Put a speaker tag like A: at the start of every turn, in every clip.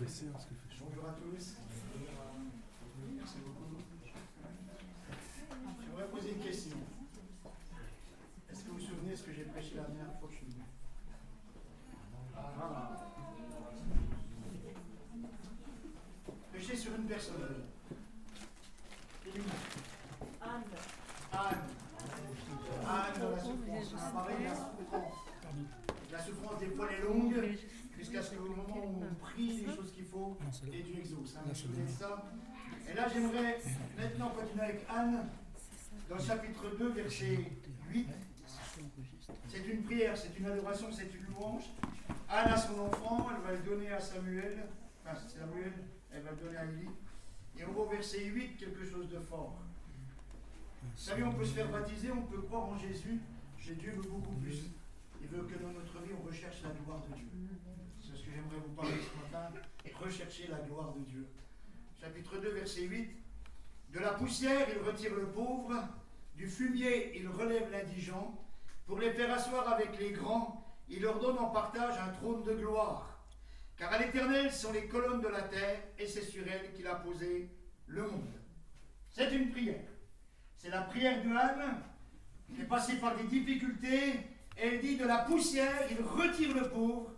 A: Bonjour à tous. Merci beaucoup. J'aimerais poser une question. Est-ce que vous vous souvenez de ce que j'ai prêché la dernière fois que je suis venu? Ah. Jusqu'à ce que au moment où on prie les choses qu'il faut et Dieu exauce. Hein, ça. Et là, j'aimerais maintenant continuer avec Anne dans le chapitre 2, verset 8. C'est une prière, c'est une adoration, c'est une louange. Anne a son enfant, elle va le donner à Samuel. Enfin, Samuel, elle va le donner à Élie. Et on voit au verset 8 quelque chose de fort. Vous savez, on peut se faire baptiser, on peut croire en Jésus, mais Dieu veut beaucoup plus. Il veut que dans notre vie, on recherche la gloire de Dieu j'aimerais vous parler ce matin, rechercher la gloire de Dieu. Chapitre 2, verset 8. De la poussière, il retire le pauvre, du fumier, il relève l'indigent. Pour les faire asseoir avec les grands, il leur donne en partage un trône de gloire. Car à l'éternel sont les colonnes de la terre, et c'est sur elles qu'il a posé le monde. C'est une prière. C'est la prière de Anne, qui est passée par des difficultés. Elle dit de la poussière, il retire le pauvre,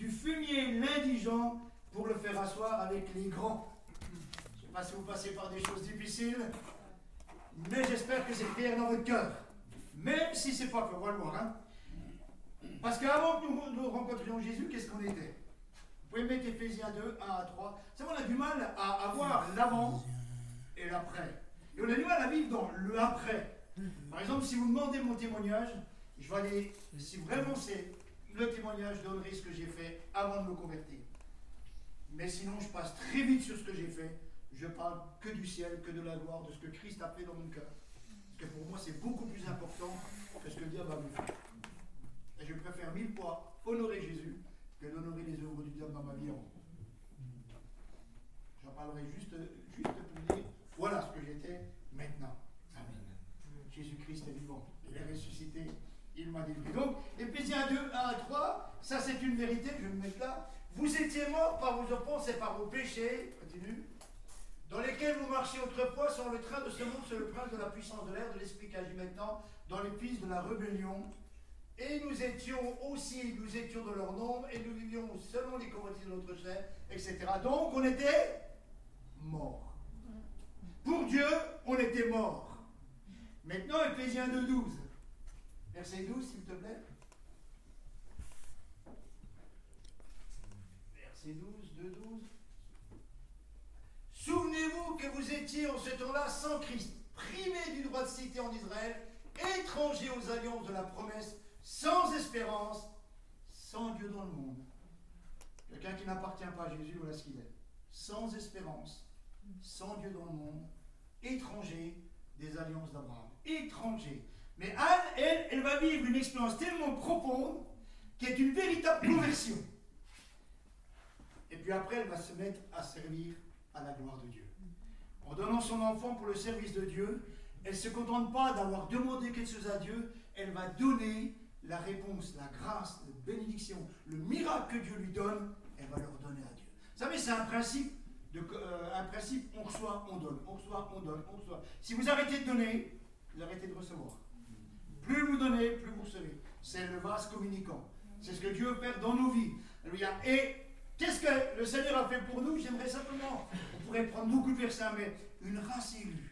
A: du fumier l'indigent pour le faire asseoir avec les grands. Je ne sais pas si vous passez par des choses difficiles, mais j'espère que c'est clair dans votre cœur. Même si c'est pas clair, on le voir. Parce qu'avant que nous, rencontrions Jésus, qu'est-ce qu'on était? Vous pouvez mettre Ephésiens 2, 1 à 3. Ça, on a du mal à avoir l'avant et l'après. Et on a du mal à vivre dans le après. Par exemple, si vous demandez mon témoignage, je vais aller, si vraiment c'est le témoignage donnerait ce que j'ai fait avant de me convertir. Mais sinon, je passe très vite sur ce que j'ai fait. Je parle que du ciel, que de la gloire, de ce que Christ a fait dans mon cœur. Parce que pour moi, c'est beaucoup plus important que ce que le diable me faire. Et je préfère mille fois honorer Jésus que d'honorer les œuvres du diable dans ma vie. J'en parlerai juste, juste pour dire voilà ce que j'étais maintenant. Amen. Jésus-Christ est vivant. Il est ressuscité il m'a délivré. Donc, Éphésiens 2, 1 à 3, ça c'est une vérité, je vais me mettre là. Vous étiez morts par vos offenses et par vos péchés, continue, dans lesquels vous marchiez autrefois sur le train de ce monde, sur le prince de la puissance de l'air, de l'esprit qui agit maintenant, dans les fils de la rébellion. Et nous étions aussi, nous étions de leur nombre, et nous vivions selon les convoitises de notre chair, etc. Donc on était morts. Pour Dieu, on était morts. Maintenant, Éphésiens 2, 12. Verset 12, s'il te plaît. Verset 12, 2, 12. Souvenez-vous que vous étiez en ce temps-là sans Christ, privé du droit de cité en Israël, étranger aux alliances de la promesse, sans espérance, sans Dieu dans le monde. Quelqu'un qui n'appartient pas à Jésus, voilà ce qu'il est. Sans espérance, sans Dieu dans le monde, étranger des alliances d'Abraham. Étranger. Mais Anne, elle, elle va vivre une expérience tellement profonde qui est une véritable conversion. Et puis après, elle va se mettre à servir à la gloire de Dieu. En donnant son enfant pour le service de Dieu, elle ne se contente pas d'avoir demandé quelque chose à Dieu, elle va donner la réponse, la grâce, la bénédiction, le miracle que Dieu lui donne, elle va le redonner à Dieu. Vous savez, c'est un principe, euh, un principe, on reçoit, on donne, on reçoit, on donne, on reçoit. Si vous arrêtez de donner, vous arrêtez de recevoir. Plus vous donnez, plus vous recevez. C'est le vase communicant. C'est ce que Dieu veut faire dans nos vies. Et qu'est-ce que le Seigneur a fait pour nous? J'aimerais simplement, on pourrait prendre beaucoup de versets, mais une race élue.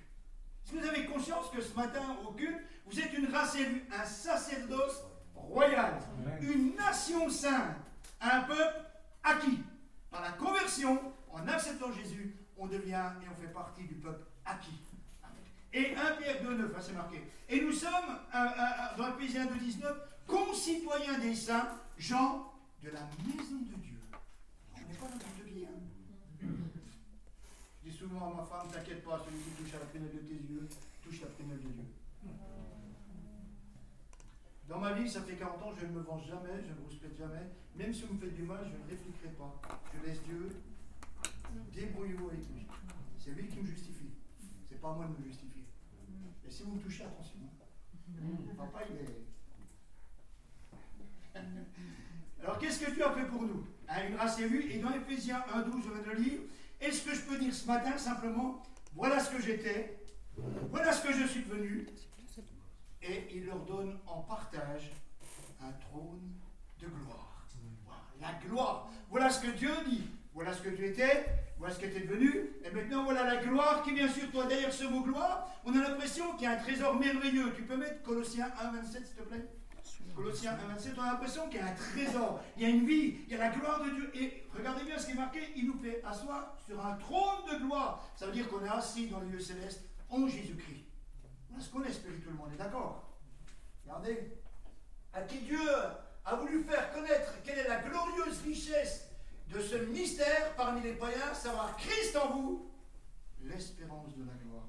A: Si vous avez conscience que ce matin, au culte, vous êtes une race élue, un sacerdoce royal, une nation sainte, un peuple acquis. Par la conversion, en acceptant Jésus, on devient et on fait partie du peuple acquis. Et 1 Pierre 2, 9, c'est marqué. Et nous sommes, dans Ephésiens 2, 19, concitoyens des saints, gens de la maison de Dieu. On n'est pas dans de bien. Je dis souvent à ma femme, t'inquiète pas, celui qui touche à la prunelle de tes yeux, touche la prunelle de Dieu. Dans ma vie, ça fait 40 ans, je ne me venge jamais, je ne vous respecte jamais. Même si vous me faites du mal, je ne répliquerai pas. Je laisse Dieu, débrouillez-vous avec lui. C'est lui qui me justifie. C'est pas moi de me justifier. Et si vous me touchez, attention. Papa, il est. Alors, qu'est-ce que Dieu a fait pour nous? À une race élue. Et dans Ephésiens 1.12, je vais le lire. Est-ce que je peux dire ce matin simplement, voilà ce que j'étais, voilà ce que je suis devenu, et il leur donne en partage un trône de gloire. La gloire. Voilà ce que Dieu dit. Voilà ce que tu étais, voilà ce que tu es devenu, et maintenant voilà la gloire qui vient sur toi. Derrière ce mot gloire, on a l'impression qu'il y a un trésor merveilleux. Tu peux mettre Colossiens 1, 27, s'il te plaît? Colossiens 1, 27, on a l'impression qu'il y a un trésor, il y a une vie, il y a la gloire de Dieu. Et regardez bien ce qui est marqué, il nous fait asseoir sur un trône de gloire. Ça veut dire qu'on est assis dans les lieux célestes en Jésus-Christ. Voilà ce qu'on est spirituellement, on est d'accord? Regardez, à qui Dieu a voulu faire connaître quelle est la glorieuse richesse de ce mystère parmi les païens, savoir Christ en vous, l'espérance de la gloire.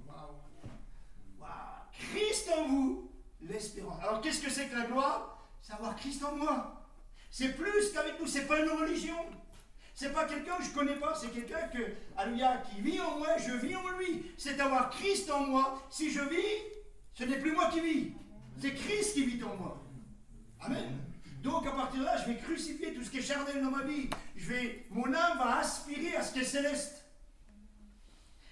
A: Waouh! Christ en vous, l'espérance. Alors qu'est-ce que c'est que la gloire? Savoir Christ en moi. C'est plus qu'avec nous, c'est pas une religion. C'est pas quelqu'un que je connais pas, c'est quelqu'un que, alléluia, qui vit en moi, je vis en lui. C'est avoir Christ en moi. Si je vis, ce n'est plus moi qui vis. C'est Christ qui vit en moi. Amen. Donc à partir de là, je vais crucifier tout ce qui est charnel dans ma vie. Je vais, mon âme va aspirer à ce qui est céleste.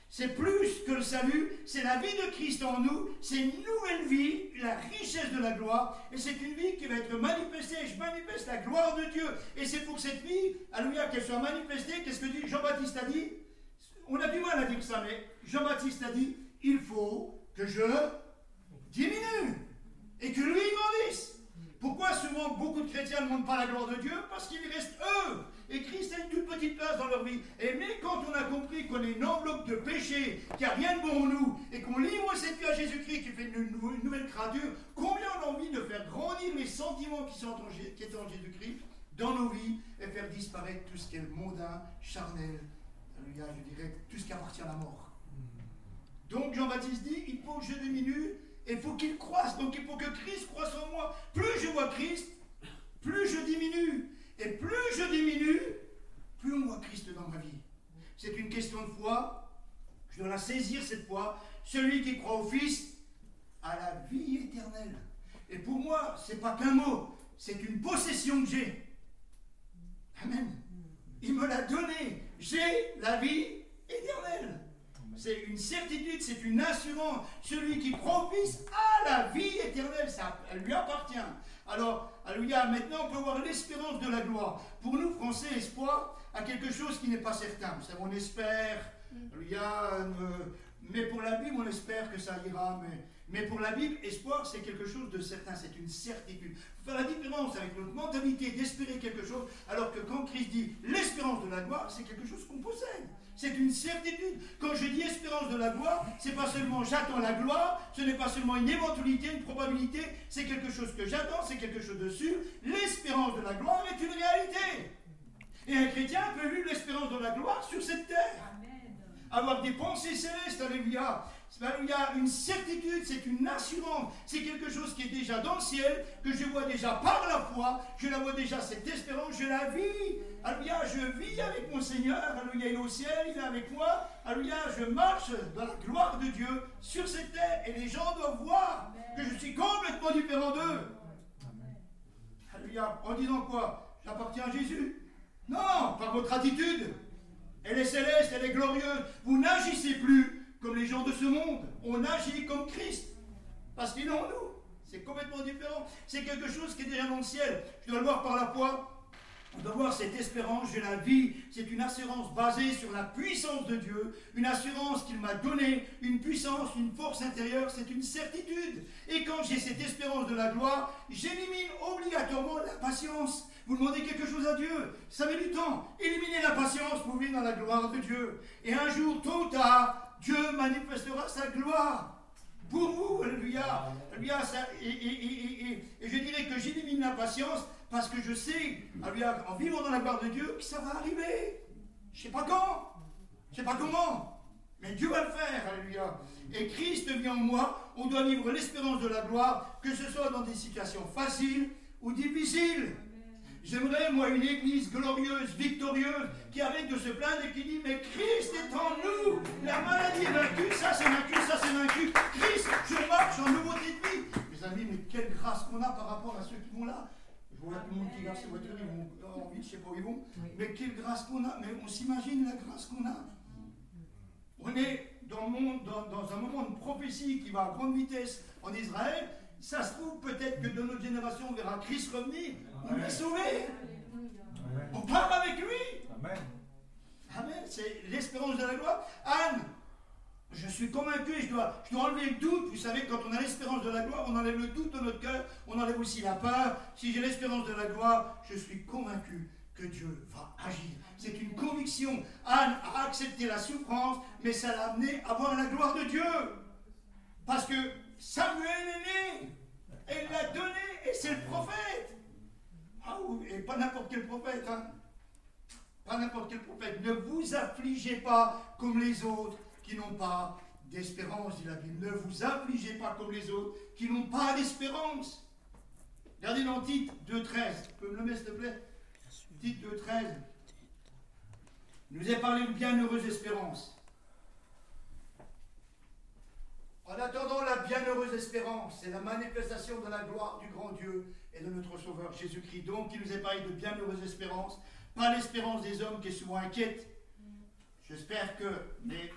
A: C'est plus que le salut, c'est la vie de Christ en nous, c'est une nouvelle vie, la richesse de la gloire, et c'est une vie qui va être manifestée. Je manifeste la gloire de Dieu. Et c'est pour cette vie, alléluia, qu'elle soit manifestée. Qu'est-ce que dit Jean-Baptiste a dit? On a du mal à dire ça, mais Jean-Baptiste a dit il faut que je diminue et que lui grandisse. Pourquoi souvent beaucoup de chrétiens ne demandent pas la gloire de Dieu Parce qu'il reste eux. Et Christ a une toute petite place dans leur vie. Et mais quand on a compris qu'on est une enveloppe de péché, qu'il n'y a rien de bon en nous, et qu'on livre cette vie à Jésus-Christ qui fait une, nouvelle créature, combien on a envie de faire grandir les sentiments qui sont en, qui étaient en Jésus-Christ dans nos vies et faire disparaître tout ce qui est mondain, charnel, je dirais, tout ce qui appartient à la mort. Donc Jean-Baptiste dit, il faut que je diminue il faut qu'il croisse. Donc il faut que Christ croisse en moi. Plus je vois Christ, plus je diminue. Et plus je diminue, plus on voit Christ dans ma vie. C'est une question de foi. Je dois la saisir cette foi. Celui qui croit au Fils a la vie éternelle. Et pour moi, ce n'est pas qu'un mot, c'est une possession que j'ai. Amen. Il me l'a donné. J'ai la vie éternelle. C'est une certitude, c'est une assurance. Celui qui croit a la vie éternelle, ça lui appartient. Alors, alléluia, maintenant on peut voir l'espérance de la gloire. Pour nous, Français, espoir à quelque chose qui n'est pas certain. Vous savez, on espère, alléluia, euh, mais pour la Bible, on espère que ça ira, mais mais pour la Bible, espoir, c'est quelque chose de certain, c'est une certitude. Il faut faire la différence avec notre mentalité d'espérer quelque chose, alors que quand Christ dit l'espérance de la gloire, c'est quelque chose qu'on possède. C'est une certitude. Quand je dis espérance de la gloire, c'est pas seulement j'attends la gloire, ce n'est pas seulement une éventualité, une probabilité, c'est quelque chose que j'attends, c'est quelque chose de sûr. L'espérance de la gloire est une réalité. Et un chrétien peut vivre l'espérance de la gloire sur cette terre. Avoir des pensées célestes, alléluia il y a une certitude, c'est une assurance, c'est quelque chose qui est déjà dans le ciel, que je vois déjà par la foi, je la vois déjà, cette espérance, je la vis. Alléluia, je vis avec mon Seigneur, Alléluia, il est au ciel, il est avec moi, Alléluia, je marche dans la gloire de Dieu sur cette terre, et les gens doivent voir que je suis complètement différent d'eux. Alléluia, en disant quoi? J'appartiens à Jésus? Non, par votre attitude. Elle est céleste, elle est glorieuse. Vous n'agissez plus comme les gens de ce monde. On agit comme Christ. Parce qu'il est en nous. C'est complètement différent. C'est quelque chose qui est déjà dans le ciel. Je dois le voir par la foi. On doit voir cette espérance, j'ai la vie. C'est une assurance basée sur la puissance de Dieu, une assurance qu'il m'a donnée, une puissance, une force intérieure, c'est une certitude. Et quand j'ai cette espérance de la gloire, j'élimine obligatoirement la patience. Vous demandez quelque chose à Dieu, ça met du temps. Éliminez la patience pour vivre dans la gloire de Dieu. Et un jour, tôt ou tard, Dieu manifestera sa gloire pour vous. Alléluia. Et, je dirais que j'élimine la patience parce que je sais, alléluia, en vivant dans la gloire de Dieu, que ça va arriver. Je ne sais pas quand, je ne sais pas comment, mais Dieu va le faire. Alléluia. Et Christ vient en moi. On doit vivre l'espérance de la gloire, que ce soit dans des situations faciles ou difficiles. J'aimerais, moi, une église glorieuse, victorieuse, qui arrête de se plaindre et qui dit Mais Christ est en nous La maladie est vaincue, ça c'est vaincu, ça c'est vaincu. Christ, je marche en nouveauté de vie. Mes amis, mais quelle grâce qu'on a par rapport à ceux qui vont là. Je vois tout le monde qui garde ses voitures, ils vont en ville, je ne sais pas où ils vont. Mais quelle grâce qu'on a, mais on s'imagine la grâce qu'on a. On est dans, dans, un moment de prophétie qui va à grande vitesse en Israël. Ça se trouve peut-être que de notre génération, on verra Christ revenir. On est sauvé. On part avec lui. Amen. Amen. C'est l'espérance de la gloire. Anne, je suis convaincu et je dois, je dois enlever le doute. Vous savez, quand on a l'espérance de la gloire, on enlève le doute de notre cœur, on enlève aussi la peur. Si j'ai l'espérance de la gloire, je suis convaincu que Dieu va agir. C'est une conviction. Anne a accepté la souffrance, mais ça l'a amené à voir la gloire de Dieu. Parce que Samuel est né. L'a donné et c'est le prophète. Ah et pas n'importe quel prophète. Hein. Pas n'importe quel prophète. Ne vous affligez pas comme les autres qui n'ont pas d'espérance, dit la Bible. Ne vous affligez pas comme les autres qui n'ont pas d'espérance. Regardez dans Tite 2.13. Tu peux me le mettre, s'il te plaît? Tite 2.13. nous est parlé de bienheureuse espérance. En attendant la bienheureuse espérance, c'est la manifestation de la gloire du grand Dieu et de notre Sauveur Jésus-Christ. Donc, il nous parlé de bienheureuse espérance, pas l'espérance des hommes qui est souvent inquiète. J'espère que, mais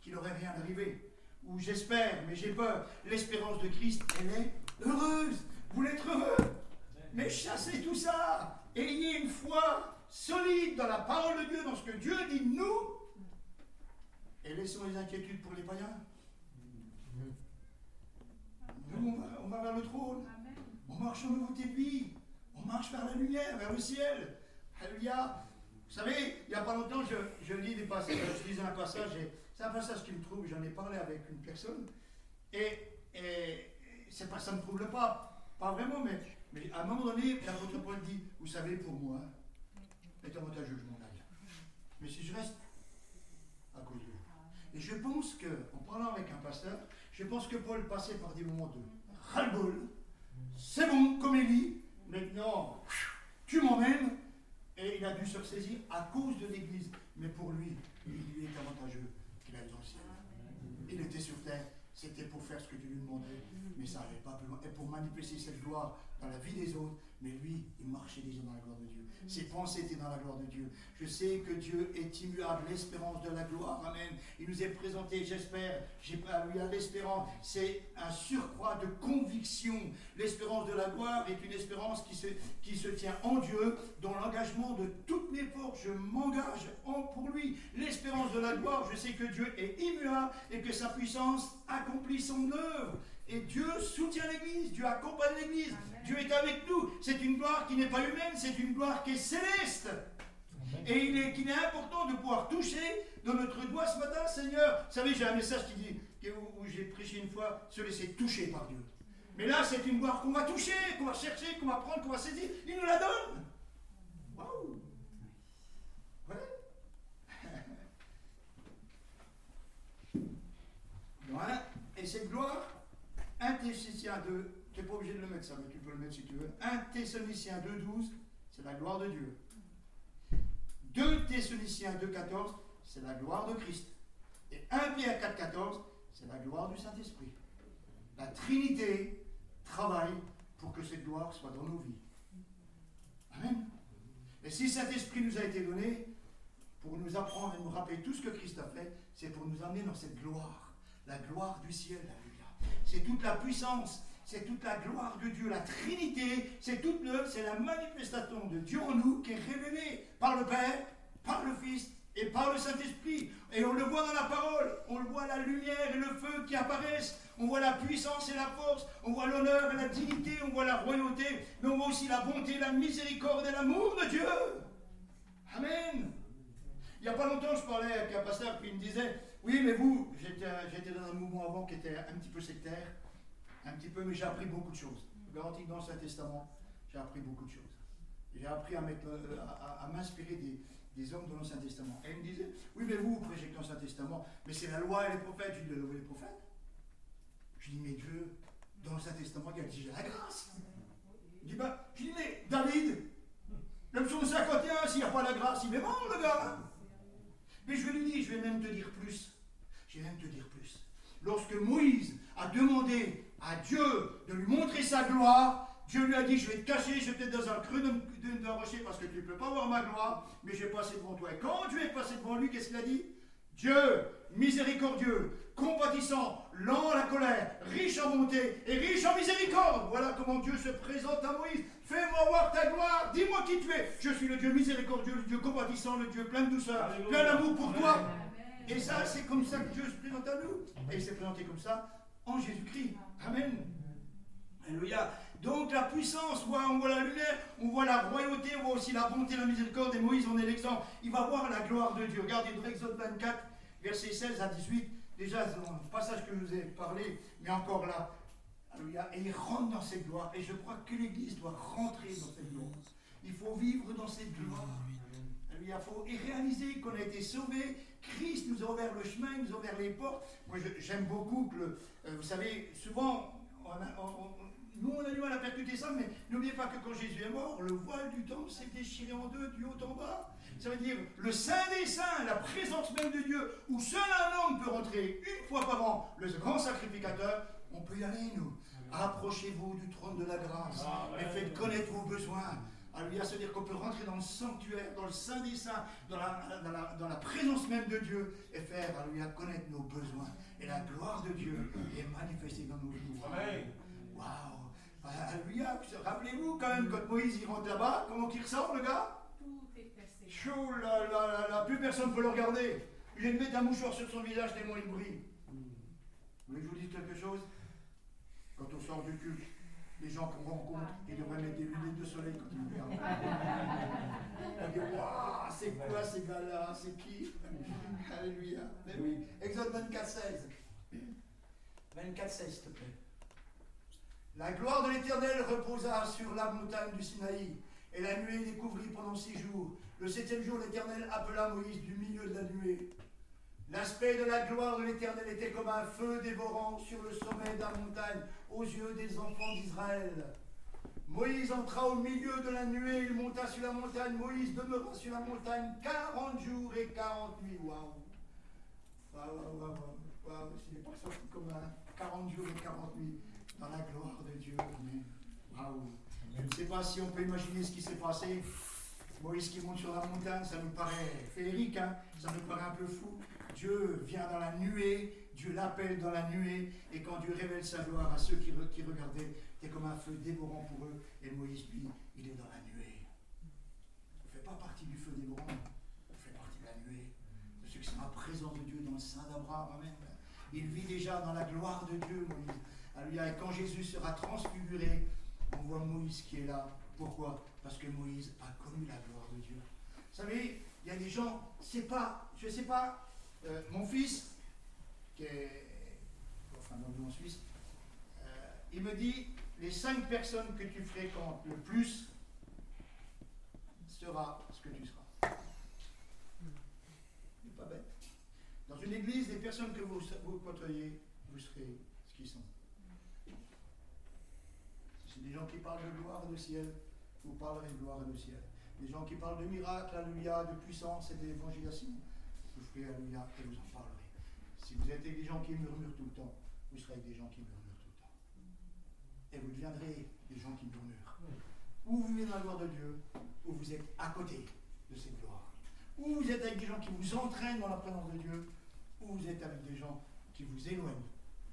A: qu'il n'aurait rien arrivé. Ou j'espère, mais j'ai peur. L'espérance de Christ, elle est heureuse. Vous être heureux. Mais chassez tout ça. Ayez une foi solide dans la parole de Dieu, dans ce que Dieu dit de nous. Et laissons les inquiétudes pour les païens. On va, vers le trône. On marche nouveauté de vie. On marche vers la lumière, vers le ciel. Alléluia. Vous savez, il n'y a pas longtemps, je, je lis des passages, je lisais un passage c'est un passage qui me trouble, j'en ai parlé avec une personne, et, c'est ça ne me trouble pas, pas vraiment, mais, à un moment donné, l'apôtre Paul dit, vous savez, pour moi, est avantageux je m'en aille. Mais si je reste, à cause de. Et je pense que, en parlant avec un pasteur, je pense que Paul passait par des moments de ras-le-bol. C'est bon, comme Élie, maintenant, tu m'emmènes. Et il a dû se ressaisir à cause de l'Église. Mais pour lui, il lui est avantageux il était sur terre, c'était pour faire ce que Dieu lui demandait, mais ça n'allait pas plus loin. Et pour manifester cette gloire dans la vie des autres, mais lui, il marchait déjà dans la gloire de Dieu. Ses pensées étaient dans la gloire de Dieu. Je sais que Dieu est immuable, l'espérance de la gloire. Amen. Il nous est présenté, j'espère, j'ai pas lui à l'espérance. C'est un surcroît de conviction. L'espérance de la gloire est une espérance qui se, qui se tient en Dieu, dont l'engagement de toutes mes forces, je m'engage pour lui. L'espérance de la gloire, je sais que Dieu est immuable et que sa puissance accomplit son œuvre. Et Dieu soutient l'Église, Dieu accompagne l'Église, Dieu est avec nous. C'est une gloire qui n'est pas humaine, c'est une gloire qui est céleste. Et il est, qu'il est important de pouvoir toucher dans notre doigt ce matin, Seigneur. Vous savez, j'ai un message qui dit, où j'ai prêché une fois, se laisser toucher par Dieu. Mais là, c'est une gloire qu'on va toucher, qu'on va chercher, qu'on va prendre, qu'on va saisir. Il nous la donne. Waouh! Ouais. voilà. Et cette gloire, 1 Thessaloniciens 2, tu n'es pas obligé de le mettre ça, mais tu peux le mettre si tu veux. 1 Thessaloniciens 2, 12, c'est la gloire de Dieu. 2 Thessaloniciens 2, 14, c'est la gloire de Christ. Et 1 Pierre 4, 14, c'est la gloire du Saint-Esprit. La Trinité travaille pour que cette gloire soit dans nos vies. Amen. Et si Saint-Esprit nous a été donné pour nous apprendre et nous rappeler tout ce que Christ a fait, c'est pour nous amener dans cette gloire, la gloire du ciel, c'est toute la puissance, c'est toute la gloire de Dieu, la Trinité, c'est toute c'est la manifestation de Dieu en nous qui est révélée par le Père, par le Fils et par le Saint-Esprit. Et on le voit dans la parole, on le voit la lumière et le feu qui apparaissent, on voit la puissance et la force, on voit l'honneur et la dignité, on voit la royauté, mais on voit aussi la bonté, la miséricorde et l'amour de Dieu. Amen. Il n'y a pas longtemps, je parlais avec un pasteur qui me disait, oui, mais vous, j'étais dans un mouvement avant qui était un petit peu sectaire, un petit peu, mais j'ai appris beaucoup de choses. Je garantis que dans le Testament, j'ai appris beaucoup de choses. J'ai appris à, euh, m'inspirer des, hommes dans l'Ancien Testament. Et il me disait, oui, mais vous, vous prêchez dans l'Ancien Testament, mais c'est la loi et les prophètes. Je dis, les prophètes? Je dis, mais Dieu, dans l'Ancien Testament, il a j'ai la grâce. Il dit, bah, je dis, mais David, le psaume 51, s'il n'y a pas la grâce, il est mort, le gars. Mais je lui dis, je vais même te dire plus. Je vais même te dire plus. Lorsque Moïse a demandé à Dieu de lui montrer sa gloire, Dieu lui a dit, je vais te cacher, je vais peut-être dans un creux d'un rocher parce que tu ne peux pas voir ma gloire, mais je vais passer devant toi. Et quand Dieu est passé devant lui, qu'est-ce qu'il a dit? Dieu, miséricordieux, compatissant, lent à la colère, riche en bonté et riche en miséricorde. Voilà comment Dieu se présente à Moïse. Fais-moi voir ta gloire, dis-moi qui tu es. Je suis le Dieu miséricordieux, le Dieu compatissant, le Dieu plein de douceur, plein d'amour pour toi. Et ça, c'est comme ça que Dieu se présente à nous. Et il s'est présenté comme ça en Jésus-Christ. Amen. Alléluia. Donc la puissance, on voit la lumière, on voit la royauté, on voit aussi la bonté, la miséricorde. Et Moïse en est l'exemple. Il va voir la gloire de Dieu. Regardez dans Exode 24, versets 16 à 18. Déjà, c'est un passage que je vous ai parlé, mais encore là. Alléluia. Et il rentre dans cette gloire. Et je crois que l'Église doit rentrer dans cette gloire. Il faut vivre dans cette gloire. Il faut réaliser qu'on a été sauvé. Christ nous a ouvert le chemin, il nous a ouvert les portes. Moi, j'aime beaucoup que, euh, vous savez, souvent, on a, nous, on a du mal à percuter ça, mais n'oubliez pas que quand Jésus est mort, le voile du temple s'est déchiré en deux, du haut en bas. Ça veut dire le Saint des Saints, la présence même de Dieu, où seul un homme peut rentrer une fois par an, le grand sacrificateur, on peut y aller, nous. Approchez-vous du trône de la grâce et faites connaître vos besoins. Alléluia, se dire qu'on peut rentrer dans le sanctuaire, dans le Saint des Saints, dans la, dans la, présence même de Dieu et faire, alléluia, connaître nos besoins. Et la gloire de Dieu est manifestée dans nos vies. Waouh! Alléluia. Rappelez-vous quand même, quand Moïse il rentre là-bas, comment il ressort le gars? Tout est cassé. Chaud, là, là, là, plus personne ne peut le regarder. Il vient de mettre un mouchoir sur son visage tellement il brille. Vous voulez que je vous dise quelque chose? Quand on sort du culte, les gens qu'on rencontre, ils devraient mettre des lunettes de soleil quand ils regardent. On dit Waouh, c'est quoi ces gars-là C'est qui? Alléluia. Exode 24, 16. 24, 16, s'il te plaît. La gloire de l'Éternel reposa sur la montagne du Sinaï, et la nuée découvrit pendant six jours. Le septième jour, l'Éternel appela Moïse du milieu de la nuée. L'aspect de la gloire de l'Éternel était comme un feu dévorant sur le sommet de montagne aux yeux des enfants d'Israël. Moïse entra au milieu de la nuée, il monta sur la montagne. Moïse demeura sur la montagne 40 jours et 40 nuits. Waouh! Waouh, waouh, waouh, c'est pas sorti comme un 40 jours et 40 nuits dans la gloire de Dieu. Waouh. Je ne sais pas si on peut imaginer ce qui s'est passé. Moïse qui monte sur la montagne, ça nous paraît féerique, hein ça nous paraît un peu fou. Dieu vient dans la nuée, Dieu l'appelle dans la nuée, et quand Dieu révèle sa gloire à ceux qui, regardaient, c'est comme un feu dévorant pour eux, et Moïse, lui, il est dans la nuée. Il ne fait pas partie du feu dévorant, il fait partie de la nuée, de ceux qui sont en présence de Dieu dans le sein d'Abraham. Amen. Il vit déjà dans la gloire de Dieu, Moïse. Alléluia. Et quand Jésus sera transfiguré, on voit Moïse qui est là. Pourquoi? Parce que Moïse a connu la gloire de Dieu. Vous savez, il y a des gens, c'est pas, je ne sais pas, euh, mon fils, qui est, enfin, dans en Suisse, euh, il me dit les cinq personnes que tu fréquentes le plus sera ce que tu seras. n'est pas bête. Dans une église, les personnes que vous, vous côtoyez, vous serez ce qu'ils sont des gens qui parlent de gloire et de ciel, vous parlerez de gloire et de ciel. Des gens qui parlent de miracles, alléluia, de puissance et d'évangélisation, vous ferez alléluia et vous en parlerez. Si vous êtes avec des gens qui murmurent tout le temps, vous serez avec des gens qui murmurent tout le temps. Et vous deviendrez des gens qui murmurent. Ou vous vivez dans la gloire de Dieu, ou vous êtes à côté de cette gloire. Ou vous êtes avec des gens qui vous entraînent dans la présence de Dieu, ou vous êtes avec des gens qui vous éloignent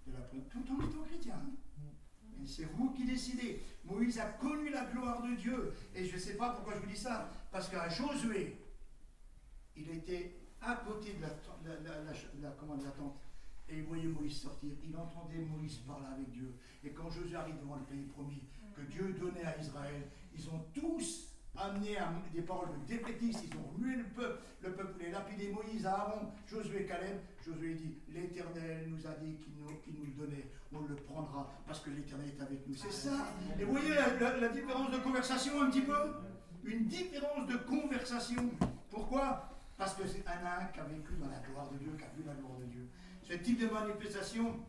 A: de la présence. Tout en étant chrétien. Hein c'est vous qui décidez. Moïse a connu la gloire de Dieu. Et je ne sais pas pourquoi je vous dis ça. Parce qu'à Josué, il était à côté de la, tente. Et il voyait Moïse sortir. Il entendait Moïse parler avec Dieu. Et quand Josué arrive devant le pays promis, que Dieu donnait à Israël, ils ont tous amené des paroles de défaitistes, ils ont mué le peuple, le peuple les lapidé Moïse, Aaron, Josué, Caleb. Josué dit, l'Éternel nous a dit qu'il nous, le donnait, on le prendra parce que l'Éternel est avec nous. C'est ça. Et vous voyez la, différence de conversation un petit peu? Une différence de conversation. Pourquoi? Que c'est un qui a vécu dans la gloire de Dieu, qui a vu la gloire de Dieu. Ce type de manifestation,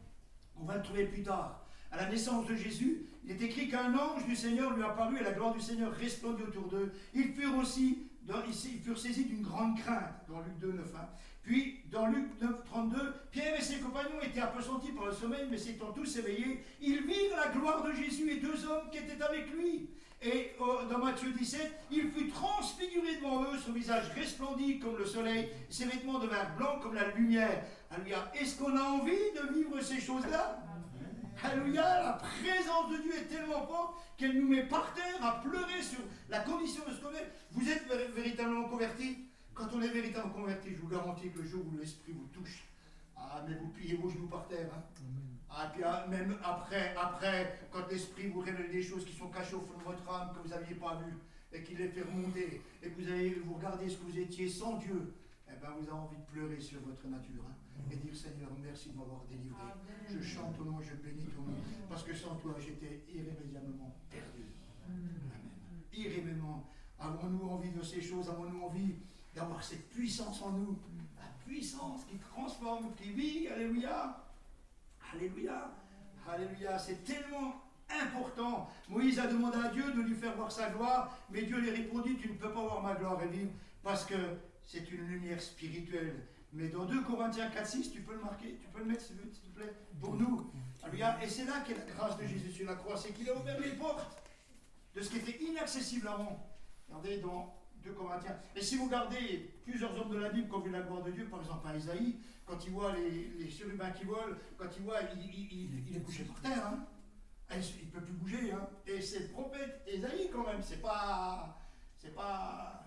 A: on va le trouver plus tard. À la naissance de Jésus, il est écrit qu'un ange du Seigneur lui apparut et la gloire du Seigneur resplendit autour d'eux. Ils furent aussi ils furent saisis d'une grande crainte, dans Luc 2, 9. Hein. Puis, dans Luc 9, 32, Pierre et ses compagnons étaient apesantis par le sommeil, mais s'étant tous éveillés, ils virent la gloire de Jésus et deux hommes qui étaient avec lui. Et oh, dans Matthieu 17, il fut transfiguré devant eux, son visage resplendit comme le soleil, ses vêtements devinrent blancs comme la lumière. Alléluia. Est-ce qu'on a envie de vivre ces choses-là? Alléluia, la présence de Dieu est tellement forte qu'elle nous met par terre à pleurer sur la condition de ce qu'on est. Vous êtes véritablement convertis? Quand on est véritablement converti, je vous garantis que le jour où l'Esprit vous touche, ah, mais vous pliez vos genoux par terre. Hein. Ah, puis, ah, même après, après, quand l'Esprit vous révèle des choses qui sont cachées au fond de votre âme, que vous n'aviez pas vues, et qu'il les fait remonter, et que vous allez vous regardez ce que vous étiez sans Dieu, eh ben, vous avez envie de pleurer sur votre nature. Hein et dire Seigneur, merci de m'avoir délivré. Je chante ton nom, je bénis ton nom, parce que sans toi, j'étais irrémédiablement perdu. Amen. Irrémédiablement. Avons-nous envie de ces choses? Avons-nous envie d'avoir cette puissance en nous? La puissance qui transforme, qui vit. Alléluia. Alléluia. Alléluia. C'est tellement important. Moïse a demandé à Dieu de lui faire voir sa gloire, mais Dieu lui répondit, tu ne peux pas voir ma gloire et parce que c'est une lumière spirituelle. Mais dans 2 Corinthiens 4, 6, tu peux le marquer, tu peux le mettre s'il te plaît, pour nous. Et c'est là qu'est la grâce de Jésus sur la croix, c'est qu'il a ouvert les portes de ce qui était inaccessible avant. Regardez dans 2 Corinthiens. Et si vous regardez plusieurs hommes de la Bible qui ont vu la gloire de Dieu, par exemple à Isaïe, quand il voit les, les qui volent, quand il voit, il, est couché par terre. Hein. Il ne peut plus bouger. Hein. Et c'est le prophète Isaïe quand même, c'est pas. C'est pas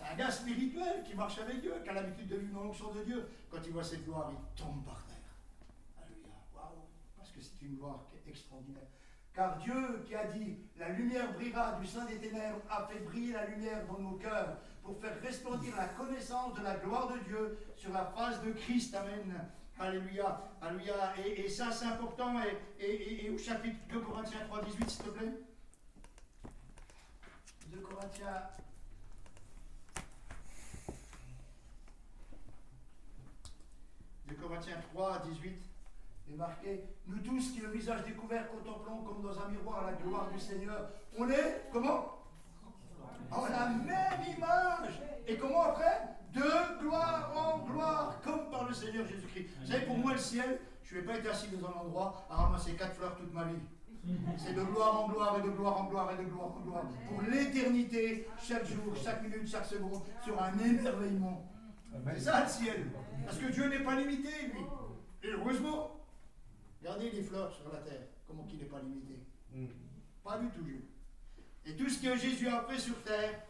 A: c'est un gars spirituel qui marche avec Dieu, qui a l'habitude de vivre dans l'onction de Dieu. Quand il voit cette gloire, il tombe par terre. Alléluia. Waouh. Parce que c'est une gloire qui est extraordinaire. Car Dieu qui a dit La lumière brillera du sein des ténèbres a fait briller la lumière dans nos cœurs pour faire resplendir la connaissance de la gloire de Dieu sur la face de Christ. Amen. Alléluia. Alléluia. Et, ça, c'est important. Et, au chapitre 2 Corinthiens 3, 18, s'il te plaît. 2 Corinthiens 2 Corinthiens 3, 18 est marqué Nous tous qui le visage découvert contemplons comme dans un miroir la gloire du Seigneur. On est comment? En la même image. Et comment après? De gloire en gloire, comme par le Seigneur Jésus-Christ. Vous savez, pour moi, le ciel, je ne vais pas être assis dans un endroit à ramasser quatre fleurs toute ma vie. C'est de gloire en gloire et de gloire en gloire et de gloire en gloire. Pour l'éternité, chaque jour, chaque minute, chaque seconde, sur un émerveillement. C'est ça le ciel. Parce que Dieu n'est pas limité, lui. Et heureusement, regardez les fleurs sur la terre, comment qu'il n'est pas limité. Mm. Pas du tout. Et tout ce que Jésus a fait sur terre,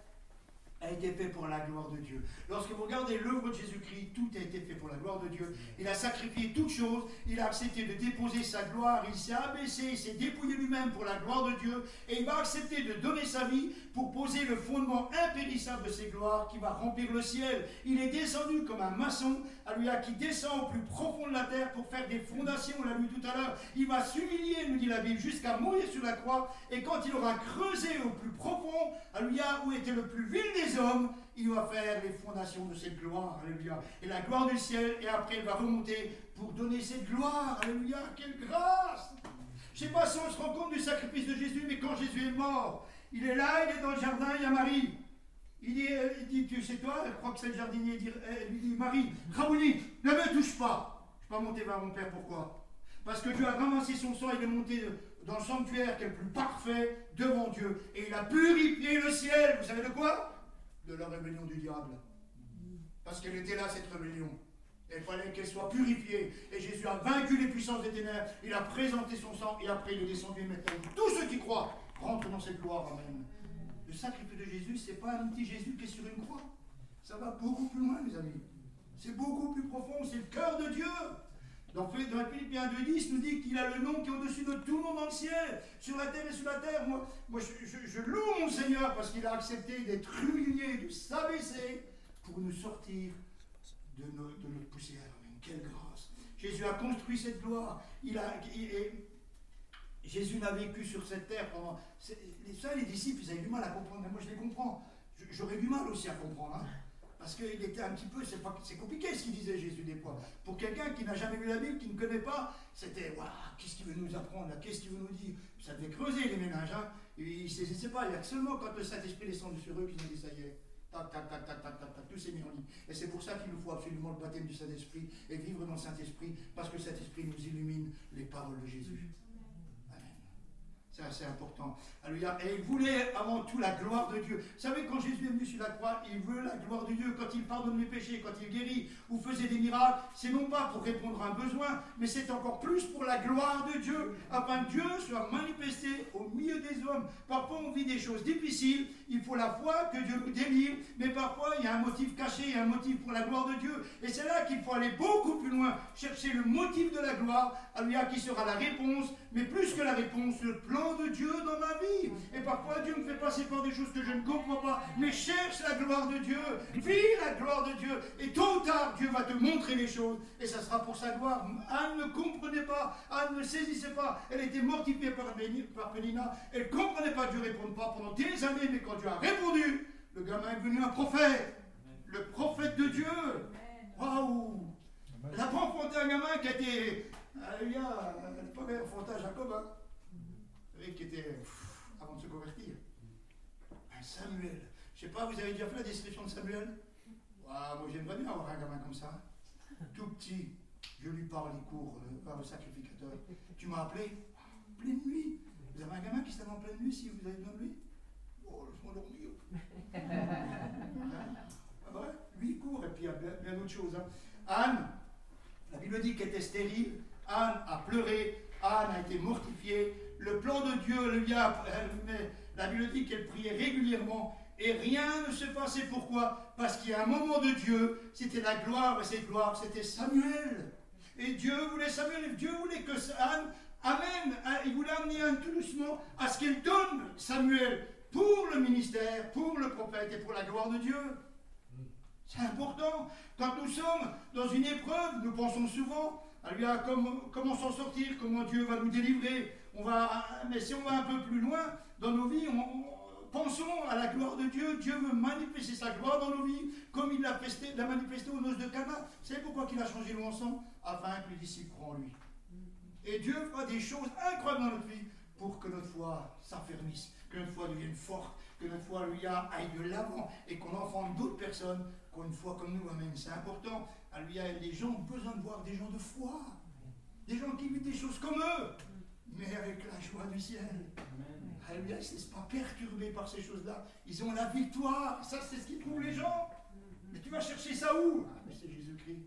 A: a été fait pour la gloire de Dieu. Lorsque vous regardez l'œuvre de Jésus-Christ, tout a été fait pour la gloire de Dieu. Il a sacrifié toutes choses, il a accepté de déposer sa gloire, il s'est abaissé, il s'est dépouillé lui-même pour la gloire de Dieu, et il va accepter de donner sa vie pour poser le fondement impérissable de ses gloires qui va remplir le ciel. Il est descendu comme un maçon, lui qui descend au plus profond de la terre pour faire des fondations, on l'a vu tout à l'heure. Il va s'humilier, nous dit la Bible, jusqu'à mourir sur la croix, et quand il aura creusé au plus profond, alléluia, où était le plus vil des hommes, il va faire les fondations de cette gloire, alléluia. Et la gloire du ciel, et après il va remonter pour donner cette gloire, alléluia. Quelle grâce Je ne sais pas si on se rend compte du sacrifice de Jésus, mais quand Jésus est mort, il est là, il est dans le jardin, il y a Marie. Il dit, euh, il dit toi, je crois que c'est le jardinier, il euh, dit, Marie, Rabouni, ne me touche pas. Je ne vais pas monter vers mon père, pourquoi? Parce que Dieu a ramassé son sang, il est monté dans le sanctuaire qui est le plus parfait devant Dieu. Et il a purifié le ciel. Vous savez de quoi? De la rébellion du diable. Parce qu'elle était là, cette rébellion. il fallait qu'elle soit purifiée. Et Jésus a vaincu les puissances des ténèbres. Il a présenté son sang et après il est descendu maintenant. Tous ceux qui croient rentrent dans cette gloire. Amen. Le sacrifice de Jésus, ce n'est pas un petit Jésus qui est sur une croix. Ça va beaucoup plus loin, mes amis. C'est beaucoup plus profond. C'est le cœur de Dieu. Dans, dans Philippiens 2.10 nous dit qu'il a le nom qui est au-dessus de tout monde dans le ciel, sur la terre et sous la terre. Moi, moi je, loue mon Seigneur parce qu'il a accepté d'être humilié, de s'abaisser pour nous sortir de, notre poussière. Quelle grâce. Jésus a construit cette gloire. Il a, Jésus n'a vécu sur cette terre pendant... Ça, les disciples, ils avaient du mal à comprendre, mais moi je les comprends. J'aurais du mal aussi à comprendre. Hein. Parce qu'il était un petit peu, c'est compliqué ce qu'il disait Jésus des fois. Pour quelqu'un qui n'a jamais lu la Bible, qui ne connaît pas, c'était waouh, qu'est-ce qu'il veut nous apprendre qu'est-ce qu'il veut nous dire Ça devait creuser les ménages. Hein. il ne saisissait pas. Il y a seulement quand le Saint-Esprit descendu sur eux qu'ils ont dit ça y est, Tac, tac, tac, tac, tac, tac, tac, tout s'est mis en ligne. Et c'est pour ça qu'il nous faut absolument le baptême du Saint-Esprit et vivre dans le Saint-Esprit, parce que cet Esprit nous illumine les paroles de Jésus. C'est assez important. Alléluia. Et il voulait avant tout la gloire de Dieu. Vous savez, quand Jésus est venu sur la croix, il veut la gloire de Dieu. Quand il pardonne les péchés, quand il guérit ou faisait des miracles, c'est non pas pour répondre à un besoin, mais c'est encore plus pour la gloire de Dieu, afin que Dieu soit manifesté au milieu des hommes. Parfois, on vit des choses difficiles. Il faut la foi que Dieu nous délivre, mais parfois, il y a un motif caché, il y a un motif pour la gloire de Dieu. Et c'est là qu'il faut aller beaucoup plus loin, chercher le motif de la gloire, Alléluia, qui sera la réponse, mais plus que la réponse, le plan de Dieu dans ma vie. Et parfois, Dieu me fait passer par des choses que je ne comprends pas. Mais cherche la gloire de Dieu. Vis la gloire de Dieu. Et tôt ou tard, Dieu va te montrer les choses. Et ça sera pour sa gloire. Anne ne comprenait pas. Anne ne saisissait pas. Elle était mortifiée par, par Pénina. Elle ne comprenait pas. Dieu ne répond pas pendant des années. Mais quand Dieu a répondu, le gamin est devenu un prophète. Le prophète de Dieu. Waouh! Elle n'a pas enfanté un gamin qui était. Il y a pas enfanté Jacob. Hein qui était avant de se convertir. Un Samuel. Je sais pas, vous avez déjà fait la description de Samuel? Moi j'aimerais bien avoir un gamin comme ça. Tout petit, je lui parle, il court par le sacrificateur. Tu m'as appelé? Pleine nuit. Vous avez un gamin qui s'appelle en pleine nuit si vous avez besoin de lui? Oh, laisse-moi dormir. ah ouais Lui il court et puis il y a bien, d'autres choses. Hein. Anne, la Bible dit qu'elle était stérile. Anne a pleuré. Anne a été mortifiée le plan de Dieu, la Bible dit qu'elle priait régulièrement et rien ne se passait. Pourquoi? Parce qu'il y a un moment de Dieu, c'était la gloire, et cette gloire, c'était Samuel. Et Dieu voulait Samuel, Dieu voulait que Anne amène, hein, il voulait amener tout doucement à ce qu'elle donne Samuel pour le ministère, pour le prophète et pour la gloire de Dieu. C'est important. Quand nous sommes dans une épreuve, nous pensons souvent à lui à comment, comment s'en sortir, comment Dieu va nous délivrer, on va, mais si on va un peu plus loin dans nos vies, pensons à la gloire de Dieu. Dieu veut manifester sa gloire dans nos vies, comme il l'a manifesté aux noces de Cana. Savez pourquoi il a changé le ensemble Afin que les disciples croient en lui. Et Dieu fera des choses incroyables dans notre vie pour que notre foi s'affermisse, que notre foi devienne forte, que notre foi lui aille de l'avant et qu'on enfante d'autres personnes qui ont une foi comme nous. Amen. C'est important. Les gens ont besoin de voir des gens de foi, des gens qui vivent des choses comme eux mais avec la joie du ciel. Alléluia, ils ne sont pas perturbés par ces choses-là. Ils ont la victoire. Ça, c'est ce qui trouve les gens. Mais tu vas chercher ça où? Ah, mais c'est Jésus-Christ.